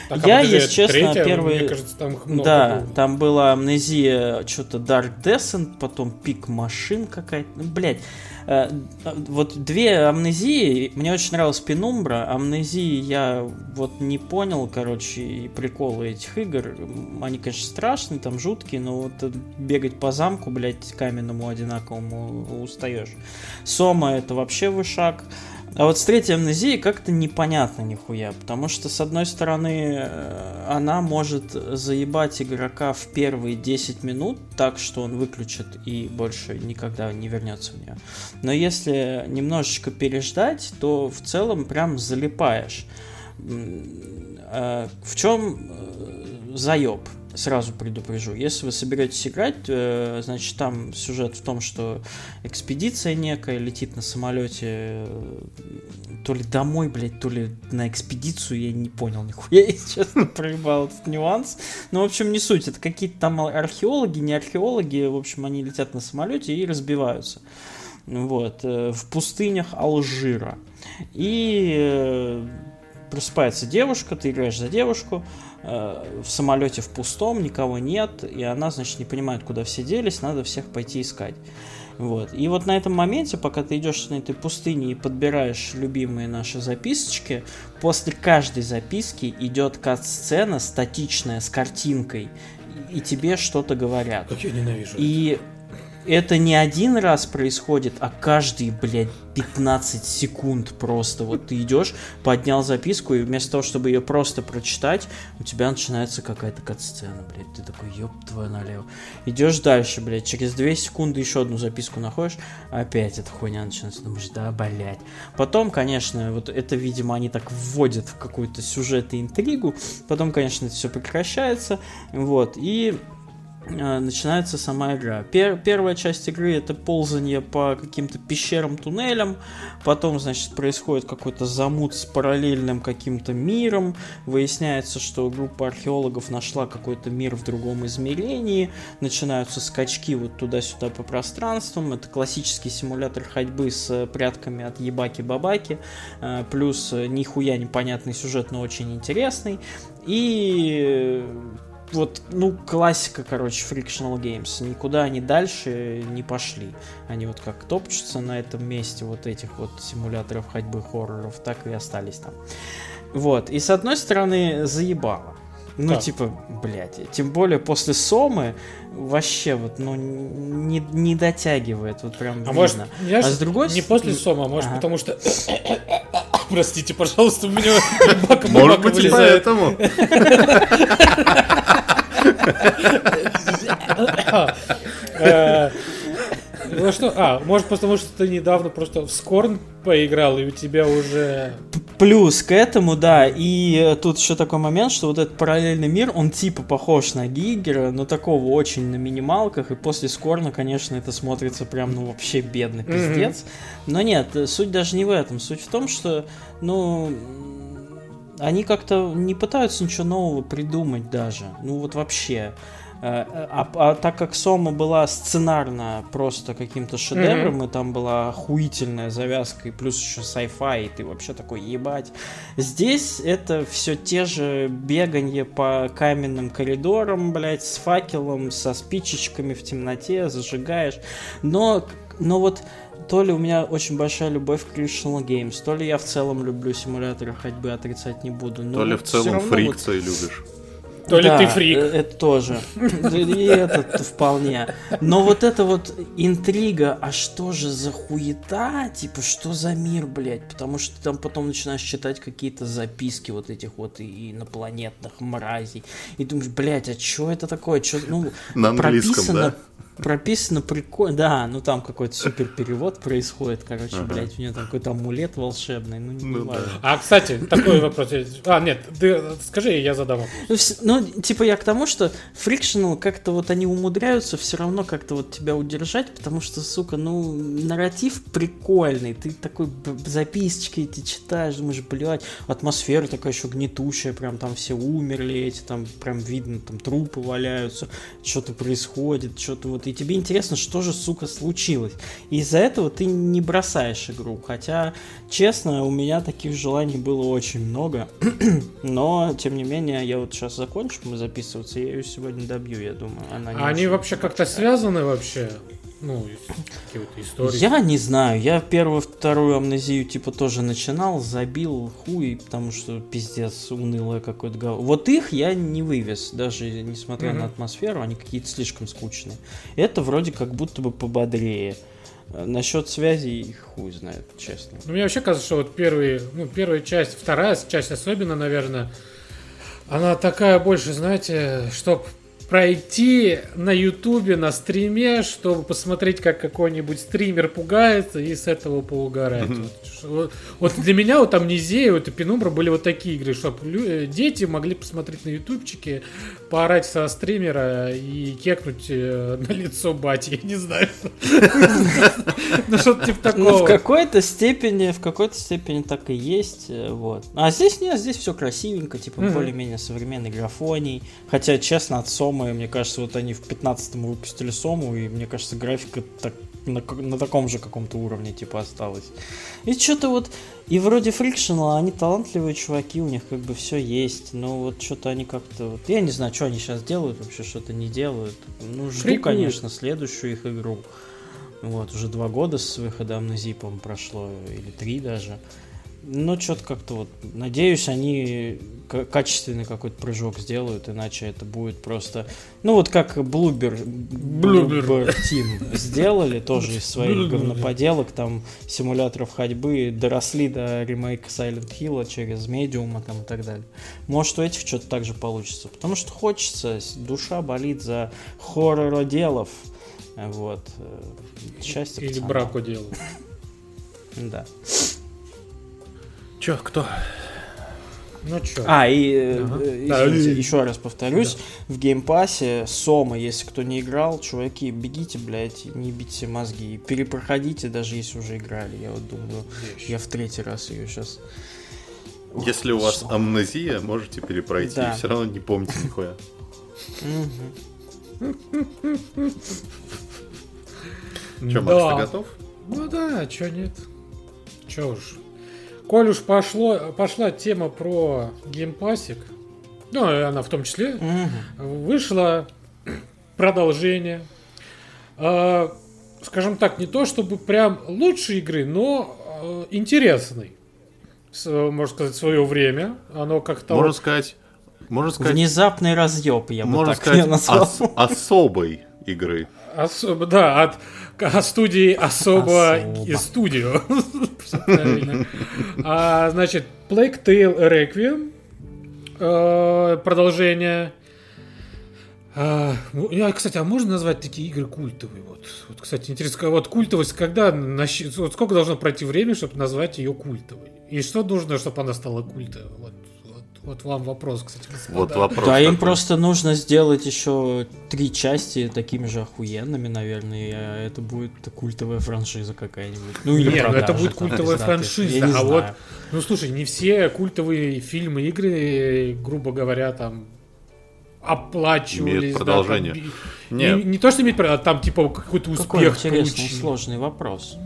C: Так, а я, если честно, третья, первый... Мне кажется, там много Да, было. там была амнезия, что-то Dark Descent, потом Пик Машин какая-то, ну, блядь. Э, вот две амнезии, мне очень нравилась Пенумбра, амнезии я вот не понял, короче, приколы этих игр, они, конечно, страшные, там жуткие, но вот бегать по замку, блядь, каменному одинаковому устаешь. Сома это вообще вышаг. А вот с третьей амнезией как-то непонятно нихуя, потому что, с одной стороны, э, она может заебать игрока в первые 10 минут так, что он выключит и больше никогда не вернется в нее. Но если немножечко переждать, то в целом прям залипаешь. Э, в чем э, заеб? Сразу предупрежу. Если вы соберетесь играть, э, значит, там сюжет в том, что экспедиция некая летит на самолете э, то ли домой, блядь, то ли на экспедицию, я не понял нихуя, если честно, проебал этот нюанс. Ну, в общем, не суть, это какие-то там археологи, не археологи, в общем, они летят на самолете и разбиваются. Вот, э, в пустынях Алжира. И просыпается девушка, ты играешь за девушку, в самолете в пустом, никого нет, и она, значит, не понимает, куда все делись, надо всех пойти искать. Вот. И вот на этом моменте, пока ты идешь на этой пустыне и подбираешь любимые наши записочки, после каждой записки идет кат-сцена статичная с картинкой, и тебе что-то говорят.
B: Как я ненавижу.
C: И это не один раз происходит, а каждый, блядь, 15 секунд просто. Вот ты идешь, поднял записку, и вместо того, чтобы ее просто прочитать, у тебя начинается какая-то кат-сцена, блядь. Ты такой, ёб твою налево. Идешь дальше, блядь, через 2 секунды еще одну записку находишь, опять эта хуйня начинается. Думаешь, да, блядь. Потом, конечно, вот это, видимо, они так вводят в какой-то сюжет и интригу. Потом, конечно, это все прекращается. Вот, и начинается сама игра. Пер первая часть игры это ползание по каким-то пещерам, туннелям, потом, значит, происходит какой-то замут с параллельным каким-то миром, выясняется, что группа археологов нашла какой-то мир в другом измерении, начинаются скачки вот туда-сюда по пространствам, это классический симулятор ходьбы с прятками от ебаки-бабаки, э, плюс нихуя непонятный сюжет, но очень интересный, и вот, ну, классика, короче, Frictional Games. Никуда они дальше не пошли. Они вот как топчутся на этом месте вот этих вот симуляторов ходьбы хорроров, так и остались там. Вот, и с одной стороны заебало. Ну,
B: Как?
C: типа, блядь, тем более после Сомы вообще вот, ну, не, не дотягивает, вот прям
B: А
C: видно.
B: может,
C: А с другой
B: не после сома, а может
C: Ага.
B: потому что... Простите, пожалуйста, у меня бака
A: Может быть, поэтому.
B: Э, Ну что, а, может потому что ты недавно просто в Скорн поиграл, и у тебя уже...
C: Плюс к этому, да, и э, тут еще такой момент, что вот этот параллельный мир, он типа похож на Гигера, но такого очень на минималках, и после Скорна, конечно, это смотрится прям, ну, вообще бедно,
B: Мгм.
C: пиздец. Но нет, суть даже не в этом, суть в том, что, ну, они как-то не пытаются ничего нового придумать даже, ну вот вообще. Э, А, а так как Сома была сценарно просто каким-то шедевром, и там была охуительная завязка, и плюс еще sci-fi, и ты вообще такой ебать. Здесь это все те же беганье по каменным коридорам, блядь, с факелом, со спичечками в темноте, зажигаешь. Но, но вот то ли у меня очень большая любовь к Critical Games, то ли я в целом люблю симуляторы ходьбы, отрицать не буду. но
A: То ли
C: вот
A: в целом
C: равно вот-
A: фрикции любишь.
B: То ли
C: да,
B: ты фрик.
C: э, Это тоже. И это вполне. Но вот эта вот интрига, а что же за хуета? Типа, что за мир, блядь? Потому что ты там потом начинаешь читать какие-то записки вот этих вот инопланетных мразей. И думаешь, блядь, а что это такое? Чё, ну,
A: На английском,
C: прописано,
A: да?
C: Прописано прикольно. Да, ну там какой-то супер перевод происходит. Короче,
A: Ага.
C: блядь, у него там какой-то амулет волшебный. Ну, не
A: Ну да.
C: важно.
B: А, кстати, такой вопрос. есть. А, нет, ты скажи, я задам. вопрос.
C: Ну, вс- Ну, типа я к тому, что Frictional как-то вот они умудряются все равно как-то вот тебя удержать, потому что, сука, ну, нарратив прикольный. Ты такой б- записочки эти читаешь, думаешь, блядь, атмосфера такая еще гнетущая, прям там все умерли эти, там прям видно, там трупы валяются, что-то происходит, что-то вот. И тебе интересно, что же, сука, случилось. И из-за этого ты не бросаешь игру. Хотя, честно, у меня таких желаний было очень много. Но, тем не менее, я вот сейчас закончу мы записываться, я ее сегодня добью, я думаю. Она
B: А они
C: очень
B: вообще как-то связаны вообще? Ну, из какой-то истории.
C: Я не знаю, я первую, вторую амнезию типа тоже начинал, забил хуй, потому что пиздец унылое какое-то говно. Вот их я не вывез, даже несмотря
B: Мгм.
C: на атмосферу, они какие-то слишком скучные. Это вроде как будто бы пободрее. Э, Насчет связи хуй знает, честно.
B: Ну, мне вообще кажется, что вот первые, ну, первая часть, вторая часть особенно, наверное, она такая больше, знаете, чтоб пройти на ютубе, на стриме, чтобы посмотреть, как какой-нибудь стример пугается и с этого поугарать. Вот, вот- вот для меня вот амнезия, вот и Пенумбра были вот такие игры, чтобы дети могли посмотреть на ютубчике, поорать со стримера и кекнуть э, на лицо бати, я не знаю. Ну, что-то типа
C: Ну, в
B: такого.
C: какой-то степени, в какой-то степени так и есть, э, вот. А здесь нет, здесь все красивенько, типа более-менее современный графоний. Хотя, честно, от Сомы, мне кажется, вот они в 15-м выпустили Сому, и мне кажется, графика так, на, на таком же каком-то уровне, типа, осталась. И что-то вот, и вроде Frictional, они талантливые чуваки, у них как бы все есть, но вот что-то они как-то, вот, я не знаю, что они сейчас делают, вообще что-то не делают. Ну, жду,
B: Фрикуют.
C: конечно, следующую их игру. Вот, уже два года с выхода по-моему, прошло, или три даже. Но что-то как-то вот, надеюсь, они качественный какой-то прыжок сделают, иначе это будет просто... Ну вот как Bloober.
B: Bloober
C: Team сделали тоже из своих говноподелок, там симуляторов ходьбы, доросли до ремейка Silent Hill через медиума там и так далее. Может у этих что-то так же получится, потому что хочется, душа болит за хорророделов. Вот. э, Счастье
B: Или
C: пацанам.
B: браку делают.
C: Да.
A: Чё, кто?
B: Ну чё?
C: А, и э,
B: Ага.
C: э,
B: Да,
C: извините,
B: и-
C: еще раз повторюсь, в геймпассе Сома, если кто не играл, чуваки, бегите, блядь, не бейте мозги. И Перепроходите, даже если уже играли. Я вот думаю, я в третий раз ее сейчас...
A: Если у вас амнезия, можете перепройти.
C: Да.
A: Все равно не помните нихуя. Че, Макс,
B: Да.
A: ты готов?
B: Ну да, чё нет. Чё уж. Коль уж пошло, пошла тема про Game Pass'ик, ну, и она в том числе, вышло продолжение. А, скажем так, не то чтобы прям лучшей игры, но э, интересной. С- можно сказать, в свое время. Оно как-то...
A: Можно
B: вот-
A: сказать, Можно сказать,
C: Внезапный разъеб, я бы
A: можно
C: так
A: сказать
C: назвал.
A: ос- особой игры.
B: Особо, да, от, от студии особо,
C: Особо.
B: правильно. А, значит, Plague Tale Requiem. э, Продолжение. А, ну, я, кстати, а можно назвать такие игры культовые? Вот, вот кстати, интересно, вот культовость, когда, вот сколько должно пройти времени, чтобы назвать ее культовой? И что нужно, чтобы она стала культовой? Вот, вот, вам вопрос, кстати, господа.
A: Вот вопрос.
C: Да, им
A: такой.
C: просто нужно сделать еще три части такими же охуенными, наверное, и э, это будет культовая франшиза какая-нибудь. Ну или
B: Не, ну это
C: продажи
B: будет
C: там
B: культовая
C: пиздатые.
B: франшиза,
C: Я не
B: а
C: знаю.
B: вот, ну слушай, не все культовые фильмы, игры, грубо говоря, там оплачивались.
A: Имеют
B: да,
A: продолжение.
B: там,
A: Не.
B: не, не то, что иметь, а там типа какой-то
C: Какой
B: успех
C: интересный,
B: получили.
C: сложный вопрос.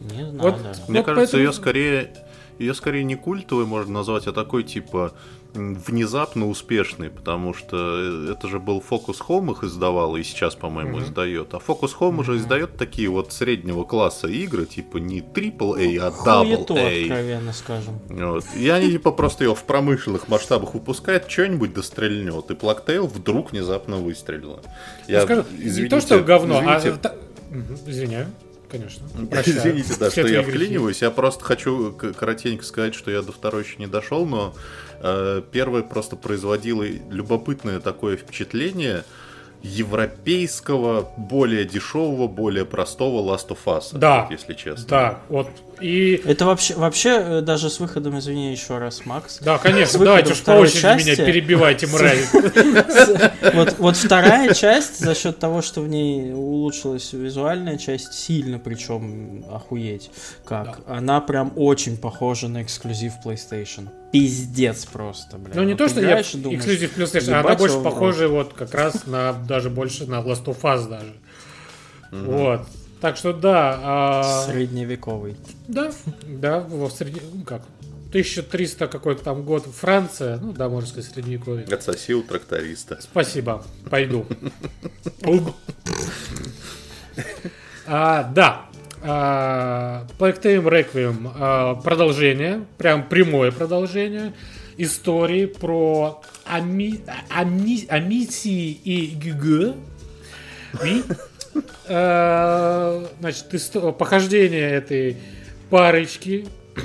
C: Не знаю,
B: Вот
C: да.
A: Мне
B: Вот
A: кажется,
B: поэтому-
A: ее скорее ее скорее не культовой можно назвать, а такой типа внезапно успешный, потому что э, это же был Focus Home их издавал и сейчас, по-моему, издает. А Focus Home уже издает такие вот среднего класса игры, типа не AAA, а
C: Хуету,
A: AA.
C: откровенно скажем.
A: Вот. И они типа просто ее в промышленных масштабах выпускают, что-нибудь дострельнет. И Плактейл вдруг внезапно выстрелила.
B: Я скажу, не то, что говно,
A: извините,
B: а... та- Мгм, Извиняю, конечно. Прощаю.
A: Извините, да,
B: Все
A: что я
B: грехи.
A: вклиниваюсь. Я просто хочу коротенько сказать, что я до второй еще не дошел, но э, первый просто производило любопытное такое впечатление европейского, более дешевого, более простого Last of Us,
B: Да.
A: вот, если честно.
B: Да, вот. И...
C: Это вообще, вообще э, даже с выходом, извини еще раз, Макс.
B: Да, конечно, давайте уж по очереди
C: части-
B: меня перебивайте, мрази.
C: Вот, вот вторая часть, за счет того, что в ней улучшилась визуальная часть, сильно причем охуеть как. Она прям очень похожа на эксклюзив PlayStation. Пиздец просто, блядь.
B: Ну, не
C: Вот
B: то, что я
C: думаешь,
B: эксклюзив PlayStation, она
C: ебать
B: больше похожа вот как раз на, даже больше на Last of Us даже. Вот. Так что да, а,
C: Средневековый.
B: да, да, во среди, ну как, 1300 какой-то там год, Франция, ну да, можно сказать, средневековье.
A: Отсоси у тракториста.
B: Спасибо, пойду. А, да. А, Plague Tale Requiem а, продолжение, прям прямое продолжение истории про ами, ами, Амисии и ГГ. И, а, значит, исто- похождение этой парочки э,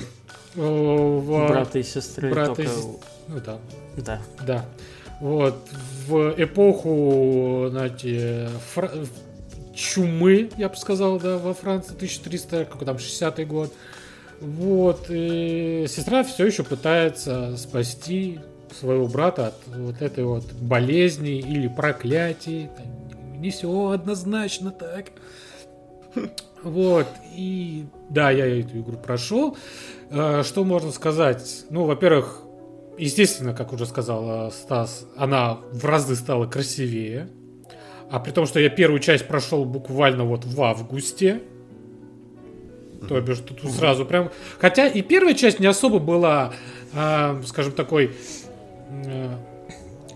B: в
C: Брата и сестры
B: брата и
C: только...
B: сес- ну да,
C: Да.
B: да. Вот. В эпоху, знаете, фра- чумы, я бы сказал, да, во Франции 1300, какой там, 60-й год. Вот. И сестра все еще пытается спасти своего брата от вот этой вот болезни или проклятий. Не все однозначно так. Вот. И да, я эту игру прошел. Э, Что можно сказать? Ну, во-первых, естественно, как уже сказал Стас, она в разы стала красивее. А при том, что я первую часть прошел буквально вот в августе. То бишь, тут сразу прям... Хотя и первая часть не особо была, э, скажем, такой э,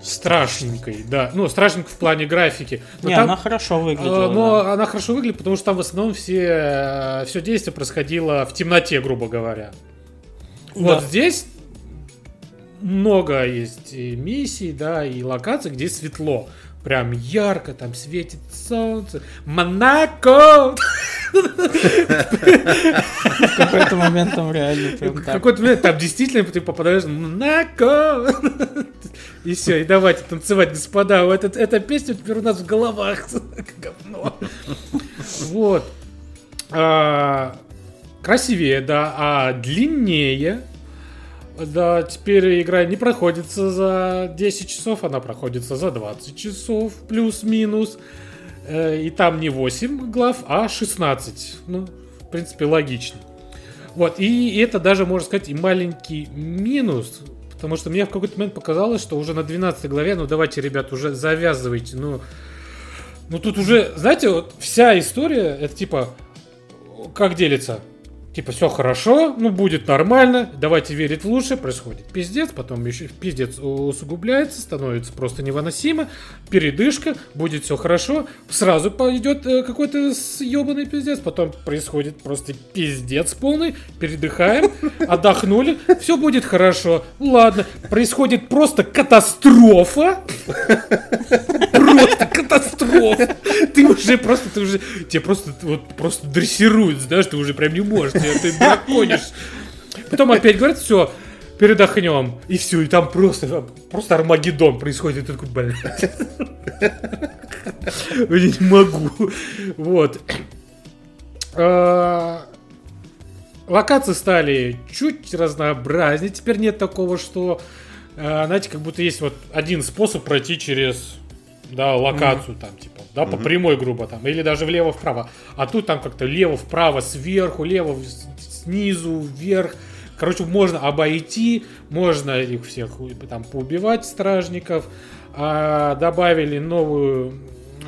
B: страшненькой, да. Ну, страшненькой в плане графики. Но
C: Не,
B: там-
C: она хорошо выглядела.
B: а, Но
C: да.
B: она хорошо выглядит, потому что там в основном все, все действие происходило в темноте, грубо говоря. Вот
C: Да.
B: здесь много есть и миссий, да, и локаций, где светло. Прям ярко, там светит солнце. Монако!
C: В какой-то момент там реально
B: В
C: прям так.
B: какой-то момент там действительно ты попадаешь в Монако! И все, и давайте танцевать, господа. Вот эта песня теперь у нас в головах. Говно. Вот. А, Красивее, да, а длиннее. Да, теперь игра не проходится за 10 часов, она проходится за 20 часов, плюс-минус. Э, И там не 8 глав, а 16. Ну, в принципе, логично. Вот, и это даже, можно сказать, и маленький минус, потому что мне в какой-то момент показалось, что уже на 12 главе, ну давайте, ребят, уже завязывайте, ну... Ну тут уже, знаете, вот вся история, это типа, как делится? Типа, все хорошо, ну, будет нормально, давайте верить в лучшее, происходит пиздец, потом еще пиздец усугубляется, становится просто невыносимо, передышка, будет все хорошо, сразу пойдет э, какой-то съебанный пиздец, потом происходит просто пиздец полный, передыхаем, отдохнули, все будет хорошо, ладно, происходит просто катастрофа, просто катастрофа, ты уже просто, ты уже, тебе просто, вот, просто дрессируют, знаешь, ты уже прям не можешь, ты драконишь. Потом опять говорят, все, передохнем. И все, и там просто, просто Армагеддон происходит. И ты такой, блядь. Я не могу. Вот. А, локации стали чуть разнообразнее. Теперь нет такого, что, а, знаете, как будто есть вот один способ пройти через да, локацию mm-hmm. там, типа, да, mm-hmm. по прямой, грубо там, или даже влево-вправо. А тут там как-то лево-вправо, сверху, лево снизу, вверх. Короче, можно обойти, можно их всех там поубивать, стражников. А, добавили новую,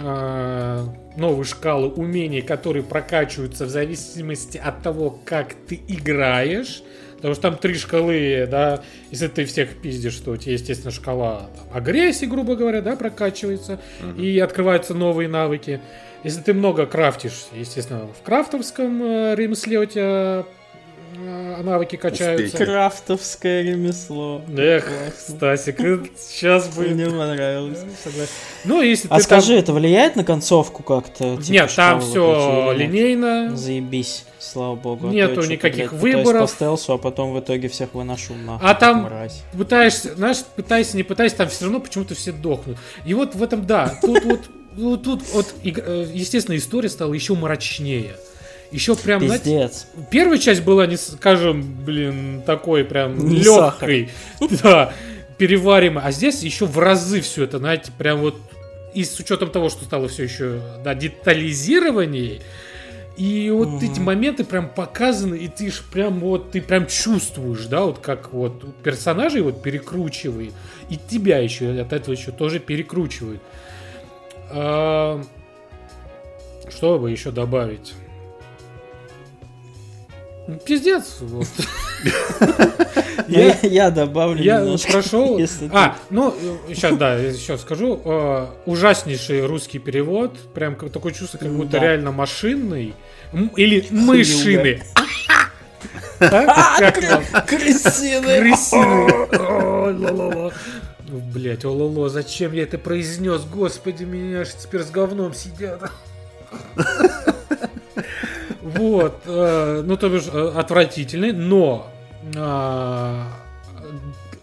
B: а, новые шкалы умений, которые прокачиваются в зависимости от того, как ты играешь. Потому что там три шкалы, да, если ты всех пиздишь, то у тебя, естественно, шкала там, агрессии, грубо говоря, да, прокачивается, uh-huh. и открываются новые навыки. Если ты много крафтишь, естественно, в крафтовском э, ремесле у тебя навыки качаются.
C: Успейте. Крафтовское ремесло.
B: Эх, Стасик, сейчас бы...
C: Мне понравилось.
B: Ну, если
C: а скажи, это влияет на концовку как-то?
B: Типа, Нет, там все линейно.
C: Заебись, слава богу.
B: А Нету никаких выборов.
C: по стелсу, а потом в итоге всех выношу на.
B: А там пытаешься, знаешь, пытайся, не пытайся, там все равно почему-то все дохнут. И вот в этом, да, тут вот, ну, тут вот, э, естественно, история стала еще мрачнее. Еще прям,
C: Пиздец. Знаете,
B: первая часть была, не скажем, блин, такой прям не легкой, да, переваримой. А здесь еще в разы все это, знаете, прям вот и с учетом того, что стало все еще да, детализированнее, и вот угу. эти моменты прям показаны, и ты ж прям вот, ты прям чувствуешь, да, вот как вот персонажей вот перекручивает, и тебя еще от этого еще тоже перекручивают. А, что бы еще добавить? Пиздец. Вот.
C: Я, я добавлю
B: Я немножко, прошел... А, ну, сейчас, да, еще скажу. Э, ужаснейший русский перевод. Прям такое чувство, как будто реально машинный. Или мышины.
C: Крысины.
B: Крысины. Блять, ололо, зачем я это произнес? Господи, меня аж теперь с говном сидят. Вот, э, ну то бишь э, отвратительный, но э,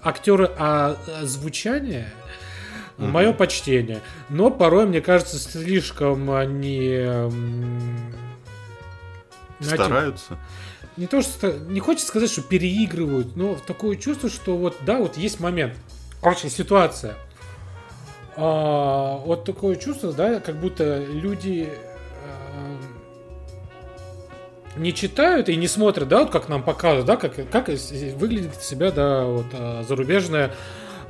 B: актеры а, озвучания угу. мое почтение. Но порой, мне кажется, слишком они...
A: Стараются?
B: Не то, что... Не хочется сказать, что переигрывают, но такое чувство, что вот, да, вот есть момент. Короче, ситуация. А, вот такое чувство, да, как будто люди не читают и не смотрят, да, вот как нам показывают, да, как, как выглядит себя, да, вот а, зарубежное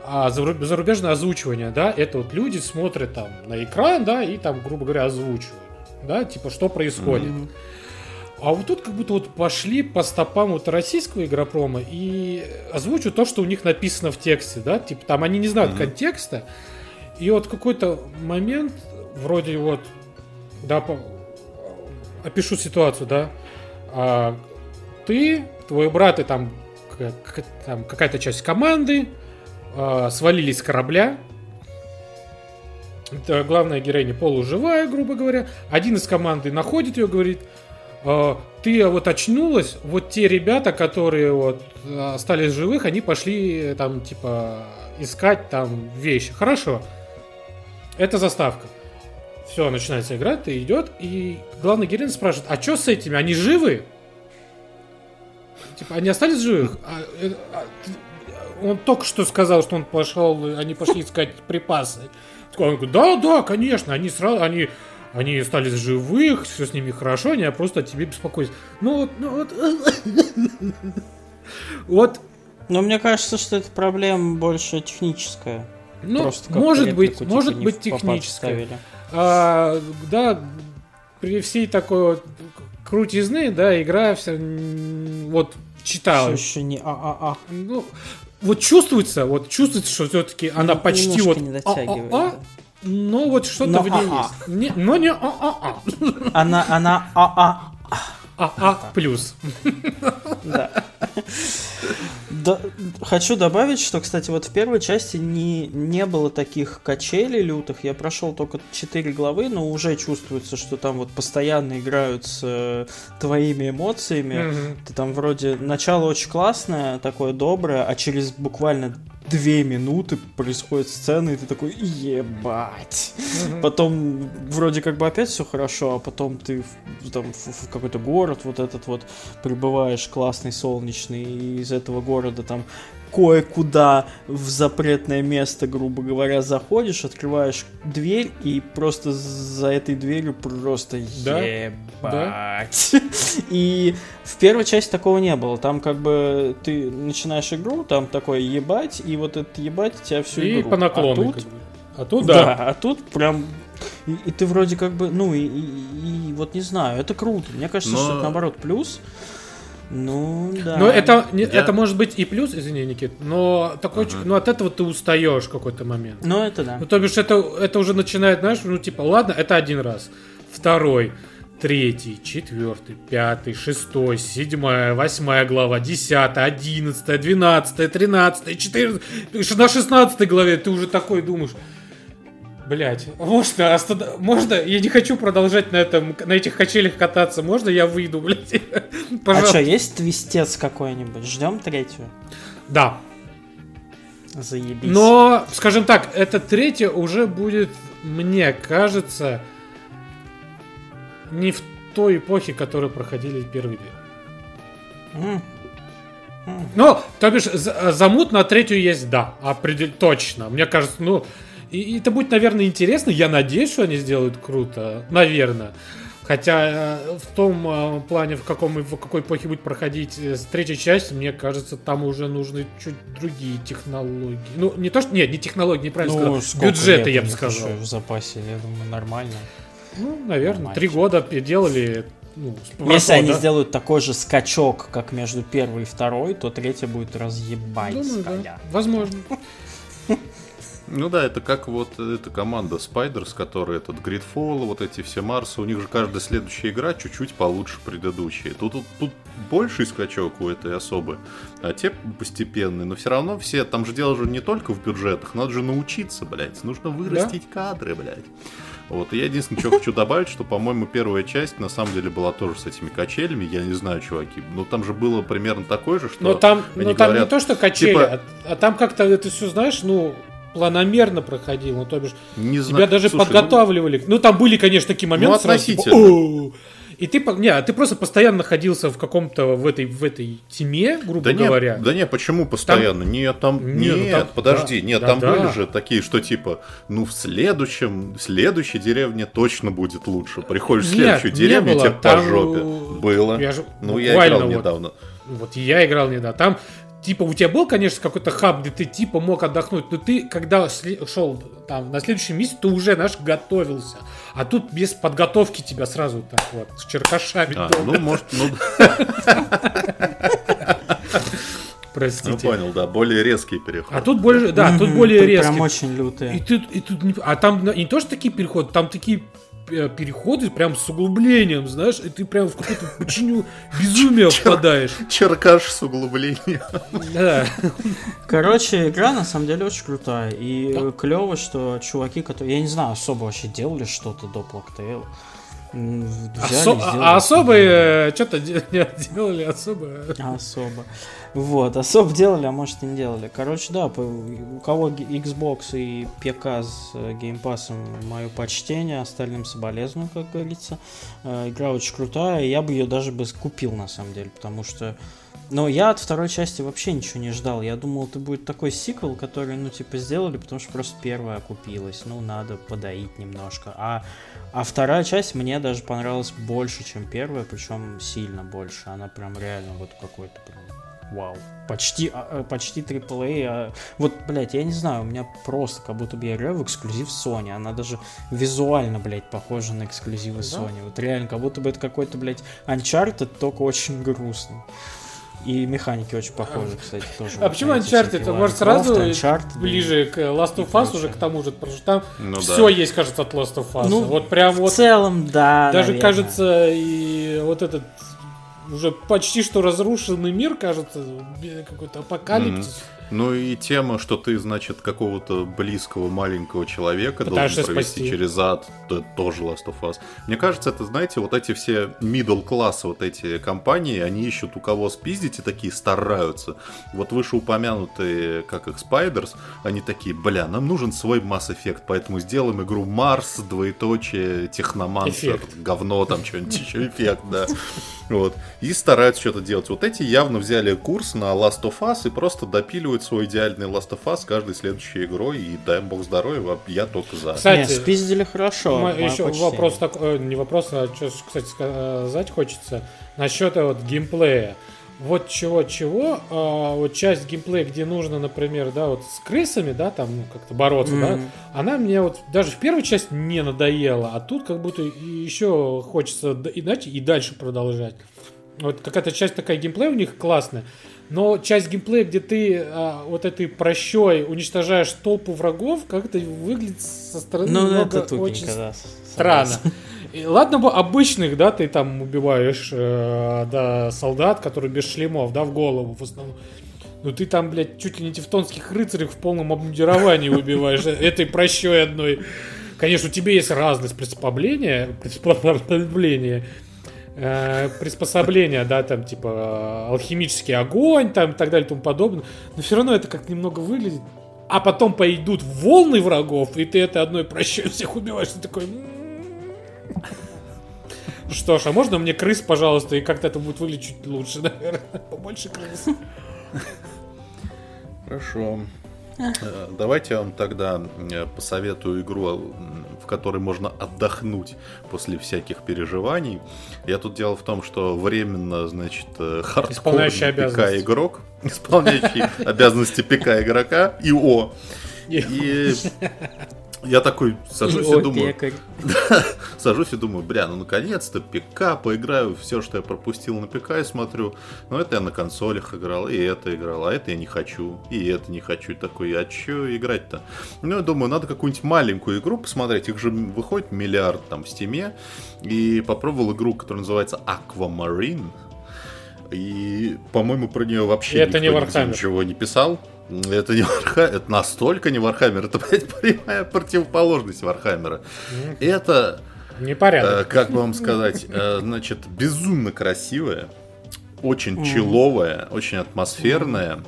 B: а зарубежное озвучивание, да, это вот люди смотрят там на экран, да, и там, грубо говоря, озвучивают, да, типа, что происходит. Mm-hmm. А вот тут как будто вот пошли по стопам вот российского игропрома и озвучивают то, что у них написано в тексте, да, типа там они не знают mm-hmm. контекста, и вот какой-то момент, вроде вот, да, по... опишу ситуацию, да, а, ты, твой брат и там, там какая-то часть команды а, свалились с корабля. Это главная героиня полуживая, грубо говоря. Один из команды находит ее, говорит, а, ты вот очнулась, вот те ребята, которые вот остались живых, они пошли там типа искать там вещи. Хорошо. Это заставка. Все, начинается игра, ты идет, и главный героин спрашивает, а что с этими, они живы? Типа, они остались живых? А, э, а, он только что сказал, что он пошел, они пошли искать припасы. Он говорит, да, да, конечно, они сразу, они, они остались живых, все с ними хорошо, они просто о тебе беспокоятся. Ну вот, ну вот. Вот.
C: Но мне кажется, что это проблема больше техническая.
B: Ну, Просто может быть, может быть техническая. А, да, при всей такой вот крутизны, да, игра вся, м, вот читала.
C: Еще не а-а-а.
B: Ну, вот чувствуется, вот чувствуется, что все-таки она
C: Ну,
B: почти вот
C: не дотягивает,
B: а-а-а,
C: да.
B: но вот что-то в ней есть. Не- но не а-а-а.
C: Она, она, а-а.
B: А-а плюс.
C: Да. Да, Хочу добавить, что, кстати, вот в первой части не, не было таких качелей лютых. Я прошел только 4 главы, но уже чувствуется, что там вот постоянно играют с э, твоими эмоциями.
B: Мгм.
C: Ты там вроде начало очень классное, такое доброе, а через буквально две минуты происходит сцена, и ты такой, ебать.
B: Мгм.
C: Потом вроде как бы опять все хорошо, а потом ты в, там, в, в какой-то город вот этот вот прибываешь классный, солнечный, и из этого города там кое-куда в запретное место, грубо говоря, заходишь, открываешь дверь, и просто за этой дверью просто
B: Да.
C: ебать. И в первой части такого не было. Там как бы ты начинаешь игру, там такое ебать, и вот это ебать тебя всю
B: И
C: игру.
B: по наклону.
C: А тут
B: как бы. А тут
C: да.
B: да.
C: а тут прям... И, и ты вроде как бы, ну, и, и- и вот не знаю, это круто. Мне кажется,
A: Но-
C: что это наоборот плюс. Ну, да.
B: Но это,
A: Я-
B: это может быть и плюс, извини, Никит, но такой, чуть- ну от этого ты устаешь в какой-то момент.
C: Ну, это да.
B: Ну, то бишь, это, это уже начинает, знаешь, ну, типа, ладно, это один раз. Второй, третий, четвертый, пятый, шестой, седьмая, восьмая глава, десятая, одиннадцатая, двенадцатая, тринадцатая, четырнадцатая. На шестнадцатой главе ты уже такой думаешь, Блять, можно, остад- можно, я не хочу продолжать на этом, на этих качелях кататься, можно я выйду, блять?
C: А
B: Пожалуйста.
C: что, есть твистец какой-нибудь? Ждем третью?
B: Да,
C: Заебись.
B: Но, скажем так, это третье уже будет, мне кажется, не в той эпохе, которую проходили первые две.
C: М,
B: Ну, то бишь, за- замут на третью есть, да, определ... точно. Мне кажется, ну, и, это будет, наверное, интересно. Я надеюсь, что они сделают круто, наверное. Хотя э, в том э, плане, в, каком, в какой эпохе будет проходить э, третья часть, мне кажется, там уже нужны чуть другие технологии. Ну, не то, что... Нет, не технологии, неправильно
C: ну,
B: сказал. Бюджеты, я бы сказал.
C: в запасе, я думаю, нормально.
B: Ну, наверное,
C: Нормально.
B: три года делали. Ну,
C: Если они сделают такой же скачок, как между первой и второй, то третья будет разъебать.
B: Думаю, да. Возможно.
A: Ну да, это как вот эта команда Spiders, которая этот Gridfall, вот эти все Марсы, у них же каждая следующая игра чуть-чуть получше предыдущей. Тут, тут, тут больший скачок у этой особы, а те постепенные, но все равно все, там же дело же не только в бюджетах, надо же научиться, блядь, нужно вырастить кадры, блядь. Вот, и я единственное, что хочу добавить, что, по-моему, первая часть на самом деле была тоже с этими качелями, я не знаю, чуваки, но там же было примерно такое же, что...
B: Но там, но там не
A: говорят,
B: то, что качели,
A: типа-
B: а, а там как-то это все, знаешь, ну, планомерно проходило. Ну, то бишь,
A: не
B: тебя
A: знаю,
B: даже
A: слушай, ну,
B: подготавливали. Ну, там были, конечно, такие моменты. сразу, типа,
A: относительно.
B: «О!» И ты, по- не, а ты просто постоянно находился в каком-то в этой в этой тьме, грубо
A: Да нет,
B: говоря.
A: да нет, почему постоянно? нет, там,
B: Не,
A: нет,
B: ну там-
A: подожди,
B: да,
A: нет,
B: да,
A: там
B: да.
A: были же такие, что типа, ну в следующем, в следующей деревне точно будет лучше. Приходишь в
B: Нет,
A: следующую
B: не
A: деревню, тебе по
B: Там,
A: жопе.
B: э,
A: Было.
B: я же
A: ну я играл
B: вот-
A: недавно.
B: Вот я играл недавно. Там, типа, у тебя был, конечно, какой-то хаб, где ты, типа, мог отдохнуть, но ты, когда шел там на следующий месяц, ты уже, знаешь, готовился. А тут без подготовки тебя сразу так вот, с черкашами.
A: А,
B: долго.
A: ну, может, ну, ну,
B: Простите.
A: понял, да, более резкий переход.
B: А тут больше, да, тут более резко.
C: Прям очень
B: И
C: лютые.
B: тут, и тут а там не то, что такие переходы, там такие переходы прям с углублением, знаешь, и ты прям в какую-то пучину безумия впадаешь.
A: Черкаш с углублением.
B: Да.
C: Короче, игра на самом деле очень крутая. И клево, что чуваки, которые, я не знаю, особо вообще делали что-то до Плактейл.
B: Осо- а особые что-то делали особо.
C: Особо. Вот, особо делали, а может и не делали. Короче, да, у кого Xbox и ПК с э, геймпасом, мое почтение, остальным соболезную, как говорится. Э, Игра очень крутая, я бы ее даже бы купил, на самом деле, потому что... Но я от второй части вообще ничего не ждал. Я думал, это будет такой сиквел, который, ну, типа, сделали, потому что просто первая окупилась. Ну, надо подоить немножко. А, а вторая часть мне даже понравилась больше, чем первая, причем сильно больше. Она прям реально вот какой-то прям вау. Почти, а, э, почти AAA. А... Вот, блядь, я не знаю, у меня просто как будто бы я играю в эксклюзив Sony. Она даже визуально, блядь, похожа на эксклюзивы да? Sony. Вот реально, как будто бы это какой-то, блядь, Uncharted, только очень грустный. И механики очень похожи, кстати, тоже.
B: А почему Uncharted? Это может сразу Uncharted, ближе к Last of Us уже к тому же, потому что там ну, все да. есть, кажется, от Last of Us.
C: Ну, вот прям в вот. В целом, да.
B: Даже наверное. кажется, и вот этот уже почти что разрушенный мир, кажется, какой-то апокалипсис. Mm-hmm.
A: Ну и тема, что ты, значит, какого-то близкого маленького человека Пытаешься должен провести спасти. через ад, это тоже Last of Us. Мне кажется, это, знаете, вот эти все middle класс вот эти компании, они ищут у кого спиздить и такие стараются. Вот вышеупомянутые, как их Spiders, они такие, бля, нам нужен свой Mass Effect, поэтому сделаем игру Марс, двоеточие, Техномансер, говно там, что-нибудь еще, эффект, да. Вот. И стараются что-то делать. Вот эти явно взяли курс на Last of Us и просто допиливают свой идеальный Last of Us каждой следующей игрой. И дай бог здоровья, я только за.
C: Кстати, не, спиздили хорошо.
B: Мы, еще вопрос такой, э, не вопрос, а что, кстати, сказать хочется. Насчет вот геймплея вот чего-чего, а, вот часть геймплея, где нужно, например, да, вот с крысами, да, там, ну, как-то бороться, mm-hmm. да, она мне вот даже в первую часть не надоела, а тут как будто еще хочется иначе и дальше продолжать. Вот какая-то часть такая геймплея у них классная, но часть геймплея, где ты а, вот этой прощой уничтожаешь толпу врагов, как-то выглядит со стороны ну, немного это очень да, странно. Ладно бы обычных, да, ты там убиваешь, э, да, солдат, которые без шлемов, да, в голову в основном. Ну ты там, блядь, чуть ли не тевтонских рыцарей в полном обмундировании убиваешь этой прощой одной. Конечно, у тебя есть разность приспособления, приспособления, э, приспособления, да, там, типа, алхимический огонь, там, и так далее, и тому подобное. Но все равно это как немного выглядит. А потом пойдут волны врагов, и ты это одной прощой всех убиваешь. Ты такой, что ж, а можно мне крыс, пожалуйста, и как-то это будет выглядеть чуть лучше, наверное. Побольше крыс.
A: Хорошо. Э, давайте я вам тогда э, посоветую игру, в которой можно отдохнуть после всяких переживаний. Я тут дело в том, что временно, значит, э, хардкорный ПК игрок, исполняющий обязанности ПК игрока, ИО. И я такой сажусь и, и думаю... сажусь и думаю, бля, ну наконец-то ПК, поиграю все, что я пропустил на ПК и смотрю. Ну это я на консолях играл, и это играл, а это я не хочу, и это не хочу. И такой, а че играть-то? Ну я думаю, надо какую-нибудь маленькую игру посмотреть. Их же выходит миллиард там в стиме. И попробовал игру, которая называется Aquamarine. И, по-моему, про нее вообще
B: это никто не
A: ничего не писал. Это не Вархаммер, это настолько не Вархаммер, это, блядь, прямая противоположность Вархаммера. Это,
B: Непорядок.
A: Э, как вам сказать, э, значит, безумно красивая, очень chill овая, очень атмосферная,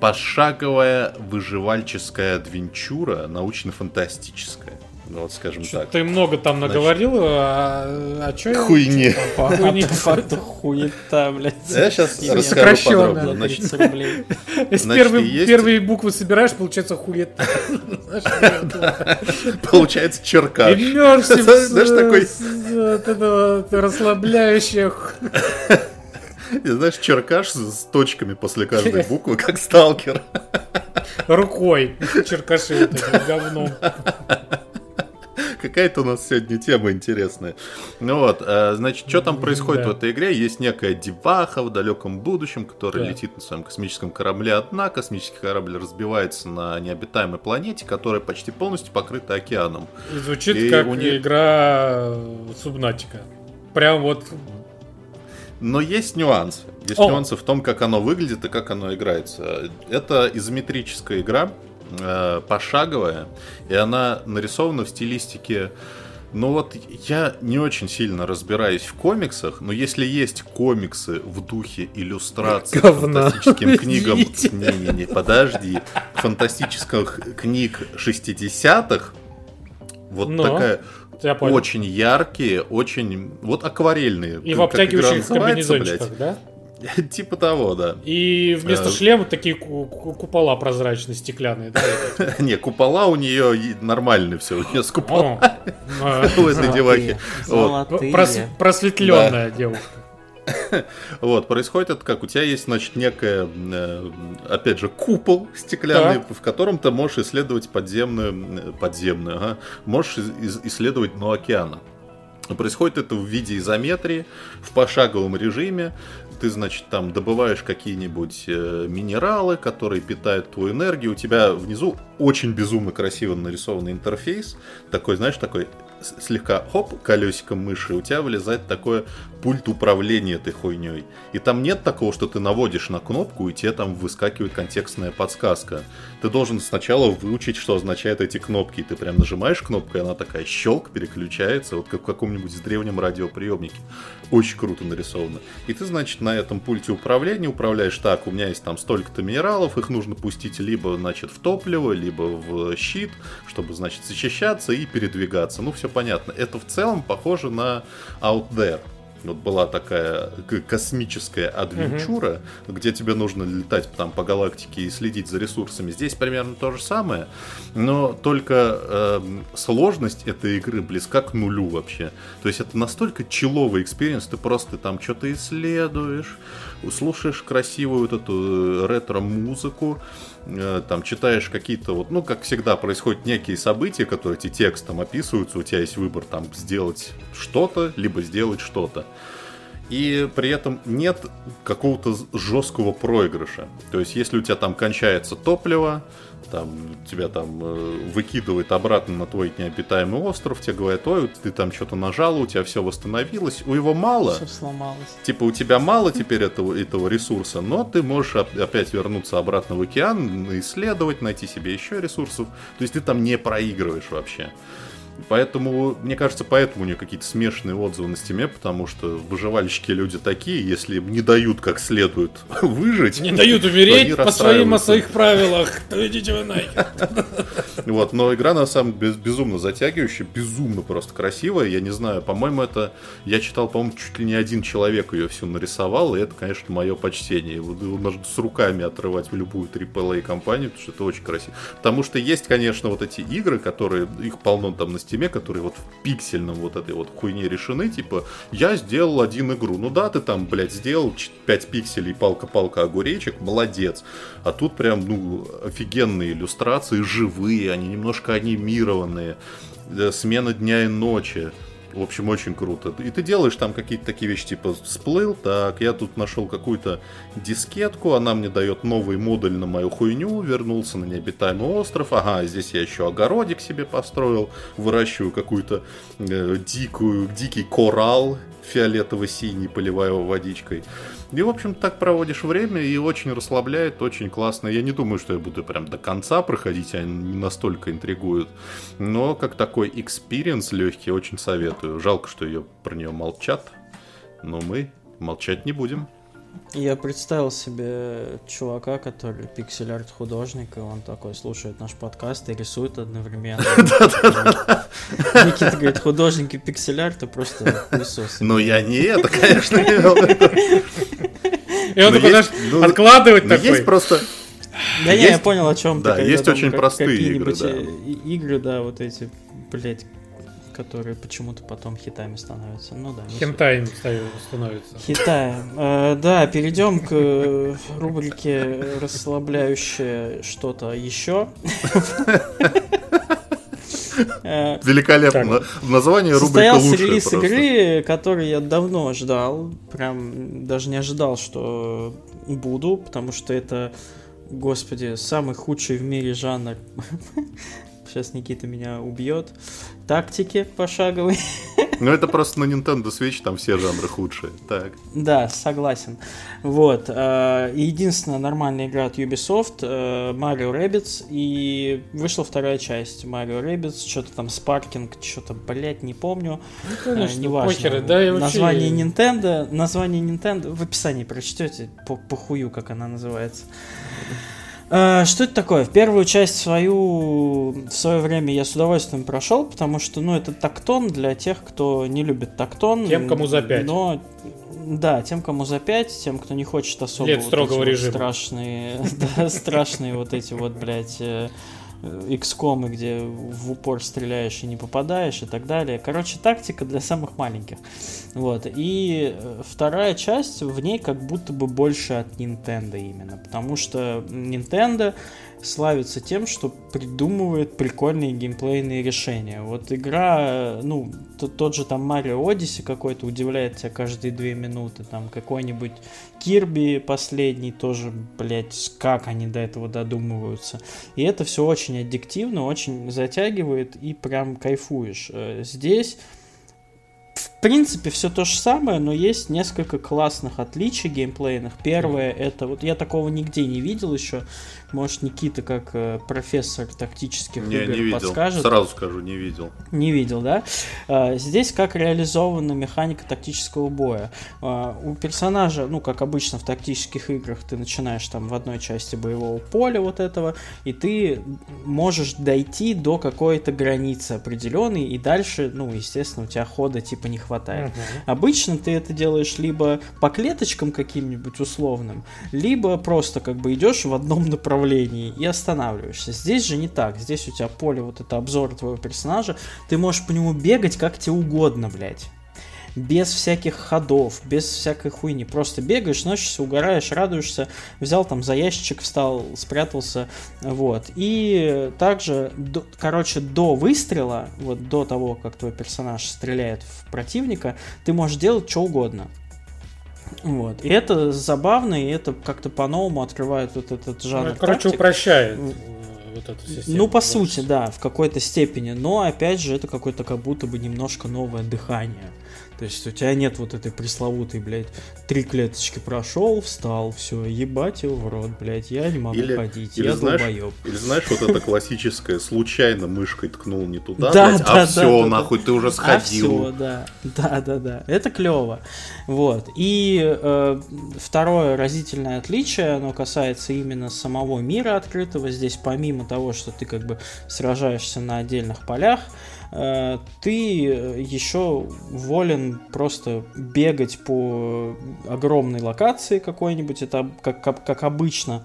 A: пошаговая выживальческая адвенчура, научно-фантастическая. Ну, вот скажем Что так.
B: Ты много там наговорил, Значит, а, а что?
A: Хуйни.
C: Хуйни. Факту хуета, блядь.
A: Я сейчас расскажу подробно. Значит,
B: Если первые буквы собираешь, получается хуета.
A: Получается черкаш.
B: Знаешь, такой... расслабляющее...
A: Знаешь, черкаш с точками после каждой буквы, как сталкер.
B: Рукой черкаши вот этим говном.
A: Какая-то у нас сегодня тема интересная. Ну вот, э, значит, что там происходит да. в этой игре? Есть некая деваха в далеком будущем, которая да. летит на своем космическом корабле одна. Космический корабль разбивается на необитаемой планете, которая почти полностью покрыта океаном.
B: И звучит И как у них... игра Субнатика. Прям вот
A: но есть нюансы. Есть О. нюансы в том, как оно выглядит и как оно играется. Это изометрическая игра, э, пошаговая, и она нарисована в стилистике ну вот я не очень сильно разбираюсь в комиксах, но если есть комиксы в духе иллюстраций Говна. фантастическим книгам... Не-не-не, подожди. Фантастических книг 60-х, вот но. такая... Очень яркие, очень... Вот акварельные.
B: И в обтягивающих комбинезончиках, да?
A: Типа того, да.
B: И вместо э, шлема такие купола прозрачные, стеклянные, да?
A: Не, купола у нее нормальные все, у нее с купола у этой девахи.
B: Просветленная девушка.
A: Вот, происходит это как? У тебя есть, значит, некая, э, опять же, купол стеклянный, в котором ты можешь исследовать подземную, подземную, ага, можешь исследовать дно океана. Происходит это в виде изометрии, в пошаговом режиме. Ты, значит, там добываешь какие-нибудь э, минералы, которые питают твою энергию. У тебя внизу очень безумно красиво нарисованный интерфейс. Такой, знаешь, такой слегка хоп, колесиком мыши, у тебя вылезает такое пульт управления этой хуйней. И там нет такого, что ты наводишь на кнопку, и тебе там выскакивает контекстная подсказка. Ты должен сначала выучить, что означают эти кнопки. И ты прям нажимаешь кнопку, и она такая щелк, переключается, вот как в каком-нибудь древнем радиоприемнике. Очень круто нарисовано. И ты, значит, на этом пульте управления управляешь так, у меня есть там столько-то минералов, их нужно пустить либо, значит, в топливо, либо в щит, чтобы, значит, защищаться и передвигаться. Ну, все понятно. Это в целом похоже на Out There. Вот была такая космическая адвенчура, угу. где тебе нужно летать там по галактике и следить за ресурсами. Здесь примерно то же самое, но только э, сложность этой игры близка к нулю вообще. То есть это настолько chill овый experience, ты просто там что-то исследуешь, слушаешь красивую вот эту э, ретро-музыку, там читаешь какие-то вот, ну, как всегда, происходят некие события, которые эти текстом описываются, у тебя есть выбор там сделать что-то, либо сделать что-то. И при этом нет какого-то жесткого проигрыша. То есть, если у тебя там кончается топливо, там тебя там э, выкидывает обратно на твой необитаемый остров, тебе говорят, ой, ты там что-то нажал, у тебя все восстановилось, у его мало.
C: Все сломалось.
A: Типа у тебя мало теперь этого, этого ресурса, но ты можешь опять вернуться обратно в океан, исследовать, найти себе еще ресурсов. То есть ты там не проигрываешь вообще. Поэтому, мне кажется, поэтому у нее какие-то смешанные отзывы на стиме, потому что выживальщики люди такие, если им не дают как следует выжить.
B: Не дают умереть по своим о своих правилах, то идите вы нахер.
A: Вот, но игра на самом деле безумно затягивающая, безумно просто красивая. Я не знаю, по-моему, это я читал, по-моему, чуть ли не один человек ее всю нарисовал, и это, конечно, мое почтение. Можно с руками отрывать в любую AAA компанию, потому что это очень красиво. Потому что есть, конечно, вот эти игры, которые их полно там на стиме, которые вот в пиксельном вот этой вот хуйне решены, типа, я сделал один игру. Ну да, ты там, блядь, сделал 5 пикселей, палка-палка огуречек, молодец. А тут прям, ну, офигенные иллюстрации, живые, они немножко анимированные. Э, смена дня и ночи. В общем, очень круто. И ты делаешь там какие-то такие вещи, типа всплыл, так, я тут нашел какую-то дискетку, она мне дает новый модуль на мою хуйню, вернулся на необитаемый остров, ага, здесь я еще огородик себе построил, выращиваю какую-то э, дикую, дикий коралл фиолетово-синий, поливаю его водичкой. И, в общем, так проводишь время и очень расслабляет, очень классно. Я не думаю, что я буду прям до конца проходить, они не настолько интригуют. Но как такой experience легкий, очень советую. Жалко, что ее про нее молчат, но мы молчать не будем.
C: Я представил себе чувака, который пиксель-арт художник, и он такой слушает наш подкаст и рисует одновременно. Никита говорит, художники пиксель-арта просто хуесосы.
A: Ну я не это, конечно, не
B: И он такой, знаешь, ну, откладывать такой.
A: Есть просто...
C: Да не, я понял, о чем
A: ты. Да, есть очень простые игры, да.
C: Игры, да, вот эти, блять, которые почему-то потом хитами становятся. Ну да.
B: Хентаем становится.
C: Хитаем. Э, да, перейдем к э, рубрике расслабляющее что-то еще.
A: Э, Великолепно. Название рубрика лучше.
C: релиз игры, который я давно ждал. Прям даже не ожидал, что буду, потому что это, господи, самый худший в мире жанр Сейчас Никита меня убьет. Тактики пошаговые.
A: Ну, это просто на Nintendo Switch, там все жанры худшие. Так.
C: Да, согласен. Вот. Э, единственная нормальная игра от Ubisoft э, Mario Rabbids. И вышла вторая часть Mario Rabbids. Что-то там Sparking, что-то, блять, не помню.
B: Ну, конечно, Неважно. Похеры, да, и
C: вообще... Название Nintendo. Название Nintendo в описании прочтете. По, по хую, как она называется. Э, что это такое? В первую часть свою в свое время я с удовольствием прошел, потому что, ну, это тактон для тех, кто не любит тактон.
B: Тем, кому за 5.
C: Но, да, тем, кому за 5, тем, кто не хочет особо
B: Лет
C: вот
B: строгого режима.
C: Вот страшные, да, страшные вот эти вот, блядь, э, XCOM, где в упор стреляешь и не попадаешь и так далее. Короче, тактика для самых маленьких. Вот. И э, вторая часть, в ней как будто бы больше от Nintendo именно. Потому что Nintendo славится тем, что придумывает прикольные геймплейные решения. Вот игра, ну, тот же там Mario Odyssey какой-то удивляет тебя каждые две минуты, там какой-нибудь Кирби последний тоже, блядь, как они до этого додумываются. И это все очень аддиктивно, очень затягивает и прям кайфуешь. Э, здесь принципе, все то же самое, но есть несколько классных отличий геймплейных. Первое, это вот я такого нигде не видел еще. Может, Никита, как э, профессор тактических
A: не,
C: игр,
A: не видел.
C: подскажет.
A: Сразу скажу, не видел.
C: Не видел, да? А, здесь как реализована механика тактического боя. А, у персонажа, ну, как обычно в тактических играх, ты начинаешь там в одной части боевого поля вот этого, и ты можешь дойти до какой-то границы определенной, и дальше, ну, естественно, у тебя хода типа не хватает.
B: Мгм.
C: Обычно ты это делаешь либо по клеточкам каким-нибудь условным, либо просто как бы идешь в одном направлении и останавливаешься. Здесь же не так. Здесь у тебя поле, вот это обзор твоего персонажа, ты можешь по нему бегать как тебе угодно, блядь. Без всяких ходов, без всякой хуйни. Просто бегаешь, носишься, угораешь, радуешься. Взял там за ящичек, встал, спрятался. Вот. И также, до- короче, до выстрела, вот до того, как твой персонаж стреляет в противника, ты можешь делать что угодно. Вот. И это забавно, и это как-то по-новому открывает вот этот жанр.
B: Ну, Короче,
C: тактик.
B: упрощает вот эту систему.
C: Ну, по
B: больше.
C: сути, да, в какой-то степени. Но, опять же, это какое-то как будто бы немножко новое дыхание. То есть у тебя нет вот этой пресловутой, блядь, три клеточки прошел, встал, все, ебать его в рот, блядь, я не могу
A: Или-
C: ходить,
A: или
C: я
A: знаешь,
C: долбоеб.
A: Или знаешь, вот это классическое, случайно мышкой ткнул не туда,
C: Да,
A: блядь,
C: да,
A: а
C: да,
A: все,
C: да,
A: нахуй, ты уже
C: А
A: сходил.
C: все, да, да, да, да, это клево. Вот. И э, второе разительное отличие, оно касается именно самого мира открытого. Здесь помимо того, что ты как бы сражаешься на отдельных полях, э, ты еще волен просто бегать по огромной локации какой-нибудь. Это как, как, как обычно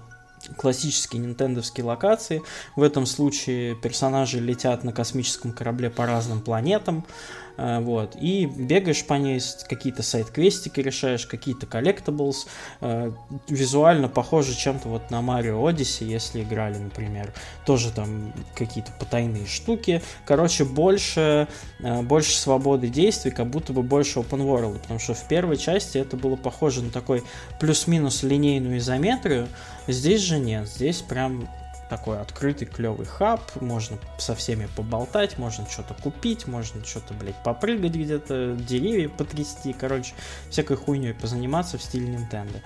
C: классические нинтендовские локации. В этом случае персонажи летят на космическом корабле по разным планетам. Вот, и бегаешь по ней, какие-то side-квестики решаешь, какие-то collectables. э, Визуально похоже чем-то вот на Mario Odyssey, если играли, например. Тоже там какие-то потайные штуки. Короче, больше, э, больше свободы действий, как будто бы больше open world. Потому что в первой части это было похоже на такой плюс-минус линейную изометрию. Здесь же нет. Здесь прям такой открытый клевый хаб, можно со всеми поболтать, можно что-то купить, можно что-то, блядь, попрыгать где-то, деревья потрясти, короче, всякой хуйней позаниматься в стиле Nintendo.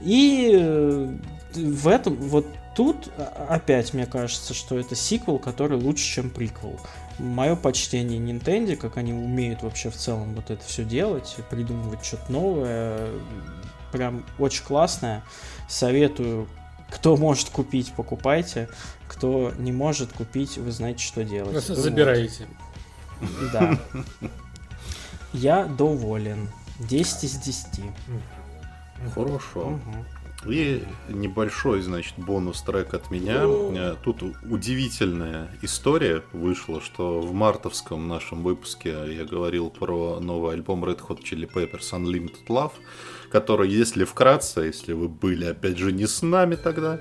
C: И э, в этом, вот тут опять мне кажется, что это сиквел, который лучше, чем приквел. Мое почтение Nintendo, как они умеют вообще в целом вот это все делать, придумывать что-то новое, прям очень классное. Советую, кто может купить, покупайте. Кто не может купить, вы знаете, что делать.
B: Ну,
C: Вот.
B: Забирайте.
C: Да. Я доволен. 10 из 10.
A: Хорошо.
C: Мгм.
A: И небольшой, значит, бонус-трек от меня. Э, Тут удивительная история вышла, что в мартовском нашем выпуске я говорил про новый альбом Red Hot Chili Peppers Unlimited Love, который, если вкратце, если вы были, опять же, не с нами тогда,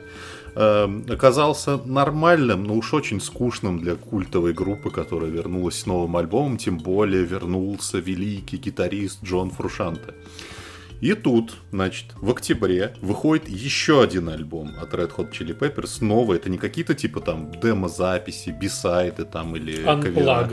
A: э, оказался нормальным, но уж очень скучным для культовой группы, которая вернулась с новым альбомом, тем более вернулся великий гитарист Джон Фрушанте. И тут, значит, в октябре выходит еще один альбом от Red Hot Chili Peppers. Снова это не какие-то типа там демо-записи, бисайды там или кавера.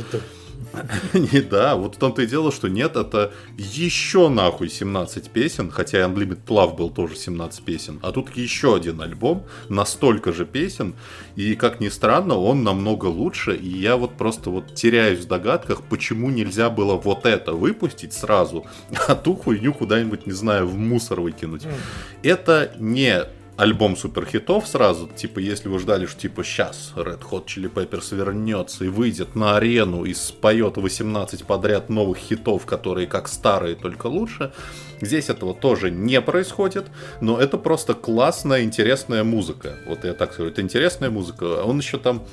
A: Не, да, вот в том-то и дело, что нет, это еще нахуй 17 песен, хотя Unlimited Love был тоже 17 песен, а тут еще один альбом, настолько же песен, и, как ни странно, он намного лучше, и я вот просто вот теряюсь в догадках, почему нельзя было вот это выпустить сразу, а ту хуйню куда-нибудь, не знаю, в мусор выкинуть. Это не альбом суперхитов сразу. Типа, если вы ждали, что типа сейчас Red Hot Chili Peppers вернется и выйдет на арену и споет 18 подряд новых хитов, которые как старые, только лучше. Здесь этого тоже не происходит, но это просто классная, интересная музыка. Вот я так скажу, это интересная музыка. Он еще там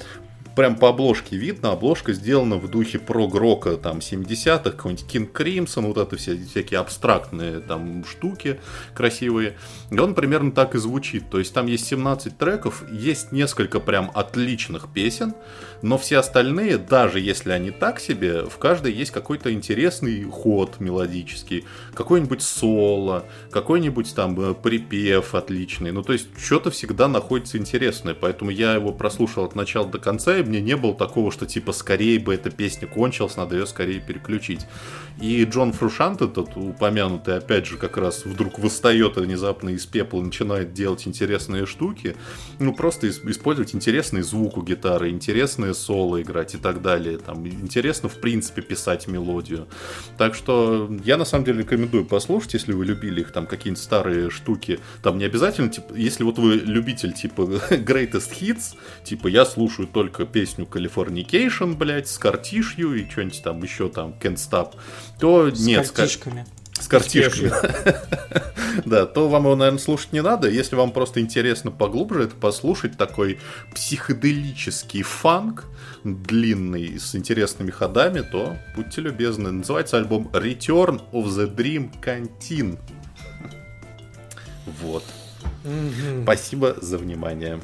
A: прям по обложке видно, обложка сделана в духе прог-рока там 70-х, какой-нибудь King Crimson, вот это все всякие абстрактные там штуки красивые. И он примерно так и звучит. То есть там есть 17 треков, есть несколько прям отличных песен, но все остальные, даже если они так себе, в каждой есть какой-то интересный ход мелодический, какой-нибудь соло, какой-нибудь там э, припев отличный. Ну, то есть, что-то всегда находится интересное, поэтому я его прослушал от начала до конца, и мне не было такого, что типа скорее бы эта песня кончилась, надо ее скорее переключить. И Джон Фрушант, этот упомянутый, опять же, как раз вдруг восстает внезапно из пепла начинает делать интересные штуки. Ну, просто использовать интересный звук у гитары, интересные соло играть и так далее. Там интересно, в принципе, писать мелодию. Так что я, на самом деле, рекомендую послушать, если вы любили их, там, какие-нибудь старые штуки. Там не обязательно, типа, если вот вы любитель, типа, Greatest Hits, типа, я слушаю только песню Californication, блядь, с Картишью и что-нибудь там еще там, Can't Stop, то
C: с
A: нет.
C: Картишками.
A: С картишками. да, то вам его, наверное, слушать не надо. Если вам просто интересно поглубже это послушать, такой психоделический фанк, длинный, с интересными ходами, то будьте любезны. Называется альбом Return of the Dream Canteen. Вот. Спасибо за внимание.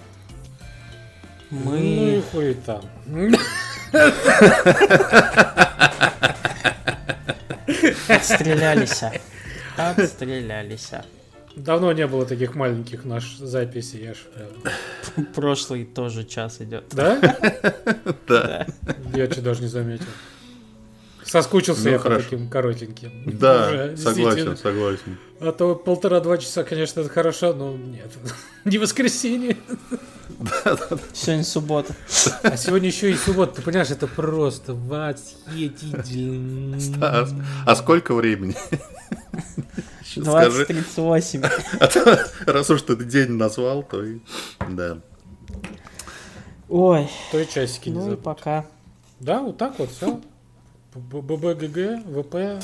B: Мы... Ну и хуй там.
C: Отстрелялись. Отстрелялись.
B: Давно не было таких маленьких наш записей, я ж
C: Прошлый тоже час идет.
B: Да?
A: Да.
B: Я что даже не заметил. Соскучился ну, я хорошо. по таким коротеньким.
A: Да, Уже, согласен, согласен.
B: А то полтора-два часа, конечно, это хорошо, но нет. Не воскресенье.
C: Сегодня суббота.
B: А сегодня еще и суббота. Ты понимаешь, это просто восхитительно.
A: Стас, а сколько времени?
C: 20.38.
A: А раз уж ты день назвал, то и... Да.
C: Ой.
B: То и часики не
C: Ну и пока.
B: Да, вот так вот, все. ББГГ, ВП.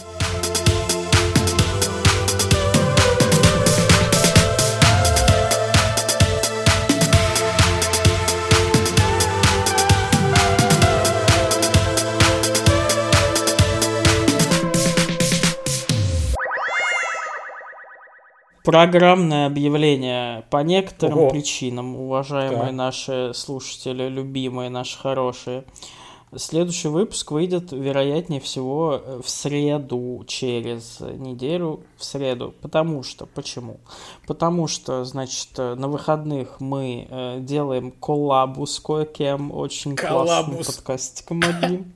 C: Программное объявление по некоторым Ого. причинам, уважаемые да. наши слушатели, любимые, наши хорошие. Следующий выпуск выйдет, вероятнее всего, в среду, через неделю, в среду. Потому что, почему? Потому что, значит, на выходных мы э, делаем коллабу с кое-кем, очень классным подкастиком одним.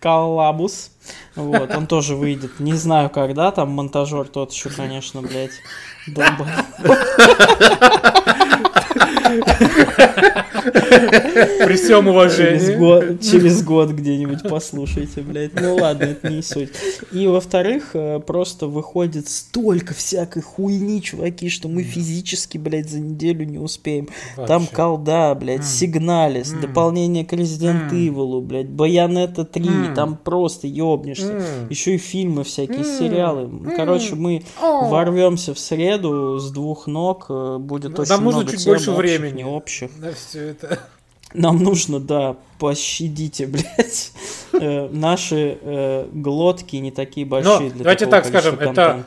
C: Коллабус. Вот, он тоже выйдет. Не знаю, когда там монтажер тот еще, конечно, блядь, Boom!
B: При всем уважении.
C: Через год, через год где-нибудь послушайте, блядь. Ну ладно, это не суть. И во-вторых, э, просто выходит столько всякой хуйни, чуваки, что мы физически, блядь, за неделю не успеем. Вообще. Там колда, блядь, mm. сигналис, mm. дополнение к Resident mm. Evil, блядь, Байонета 3, mm. там просто ёбнешься. Mm. Еще и фильмы всякие, mm. сериалы. Короче, мы oh. ворвемся в среду с двух ног, э, будет
B: ну,
C: очень много тем
B: больше
C: общих,
B: времени.
C: общих.
B: На все это.
C: Нам нужно, да, пощадите, блядь. Э, наши э, глотки не такие большие
B: Но, для давайте так скажем, это,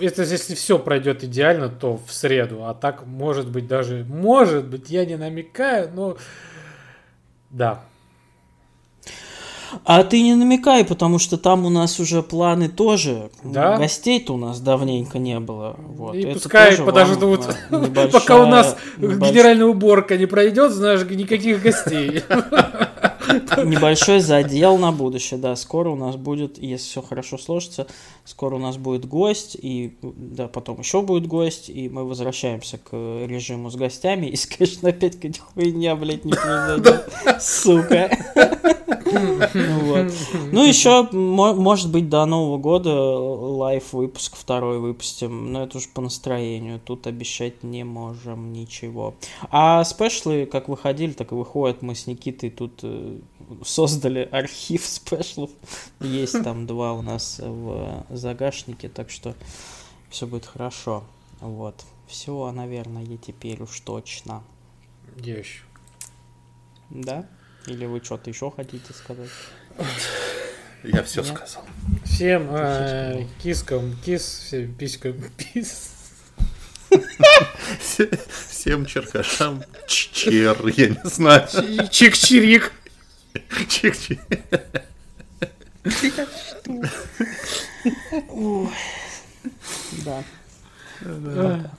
B: это если все пройдет идеально, то в среду. А так, может быть, даже, может быть, я не намекаю, но да.
C: А ты не намекай, потому что там у нас уже планы тоже.
B: Да?
C: Гостей-то у нас давненько не было. Вот.
B: И Это пускай подождут, пока у нас генеральная уборка не пройдет, знаешь, никаких гостей.
C: Небольшой задел на будущее, да. Скоро у нас будет, если все хорошо сложится, скоро у нас будет гость, и да, потом еще будет гость, и мы возвращаемся к режиму с гостями. И, конечно, опять какая-то хуйня, блядь, не произойдет. Сука. Ну, еще, может быть, до Нового года live выпуск второй выпустим, но это уж по настроению, тут обещать не можем ничего. А спешлы, как выходили, так и выходят. Мы с Никитой тут э, создали архив спешлов. Есть там два у нас в загашнике, так что все будет хорошо. Вот. Все, наверное, теперь уж точно.
B: Я еще.
C: Да? Или вы что-то еще хотите сказать?
A: Я все Нет? сказал.
B: Всем э, кискам кис, всем писькам пис.
A: Всем черкашам чер, я не знаю.
B: Чик-чирик.
A: Чик-чирик.
C: Да.
B: Да.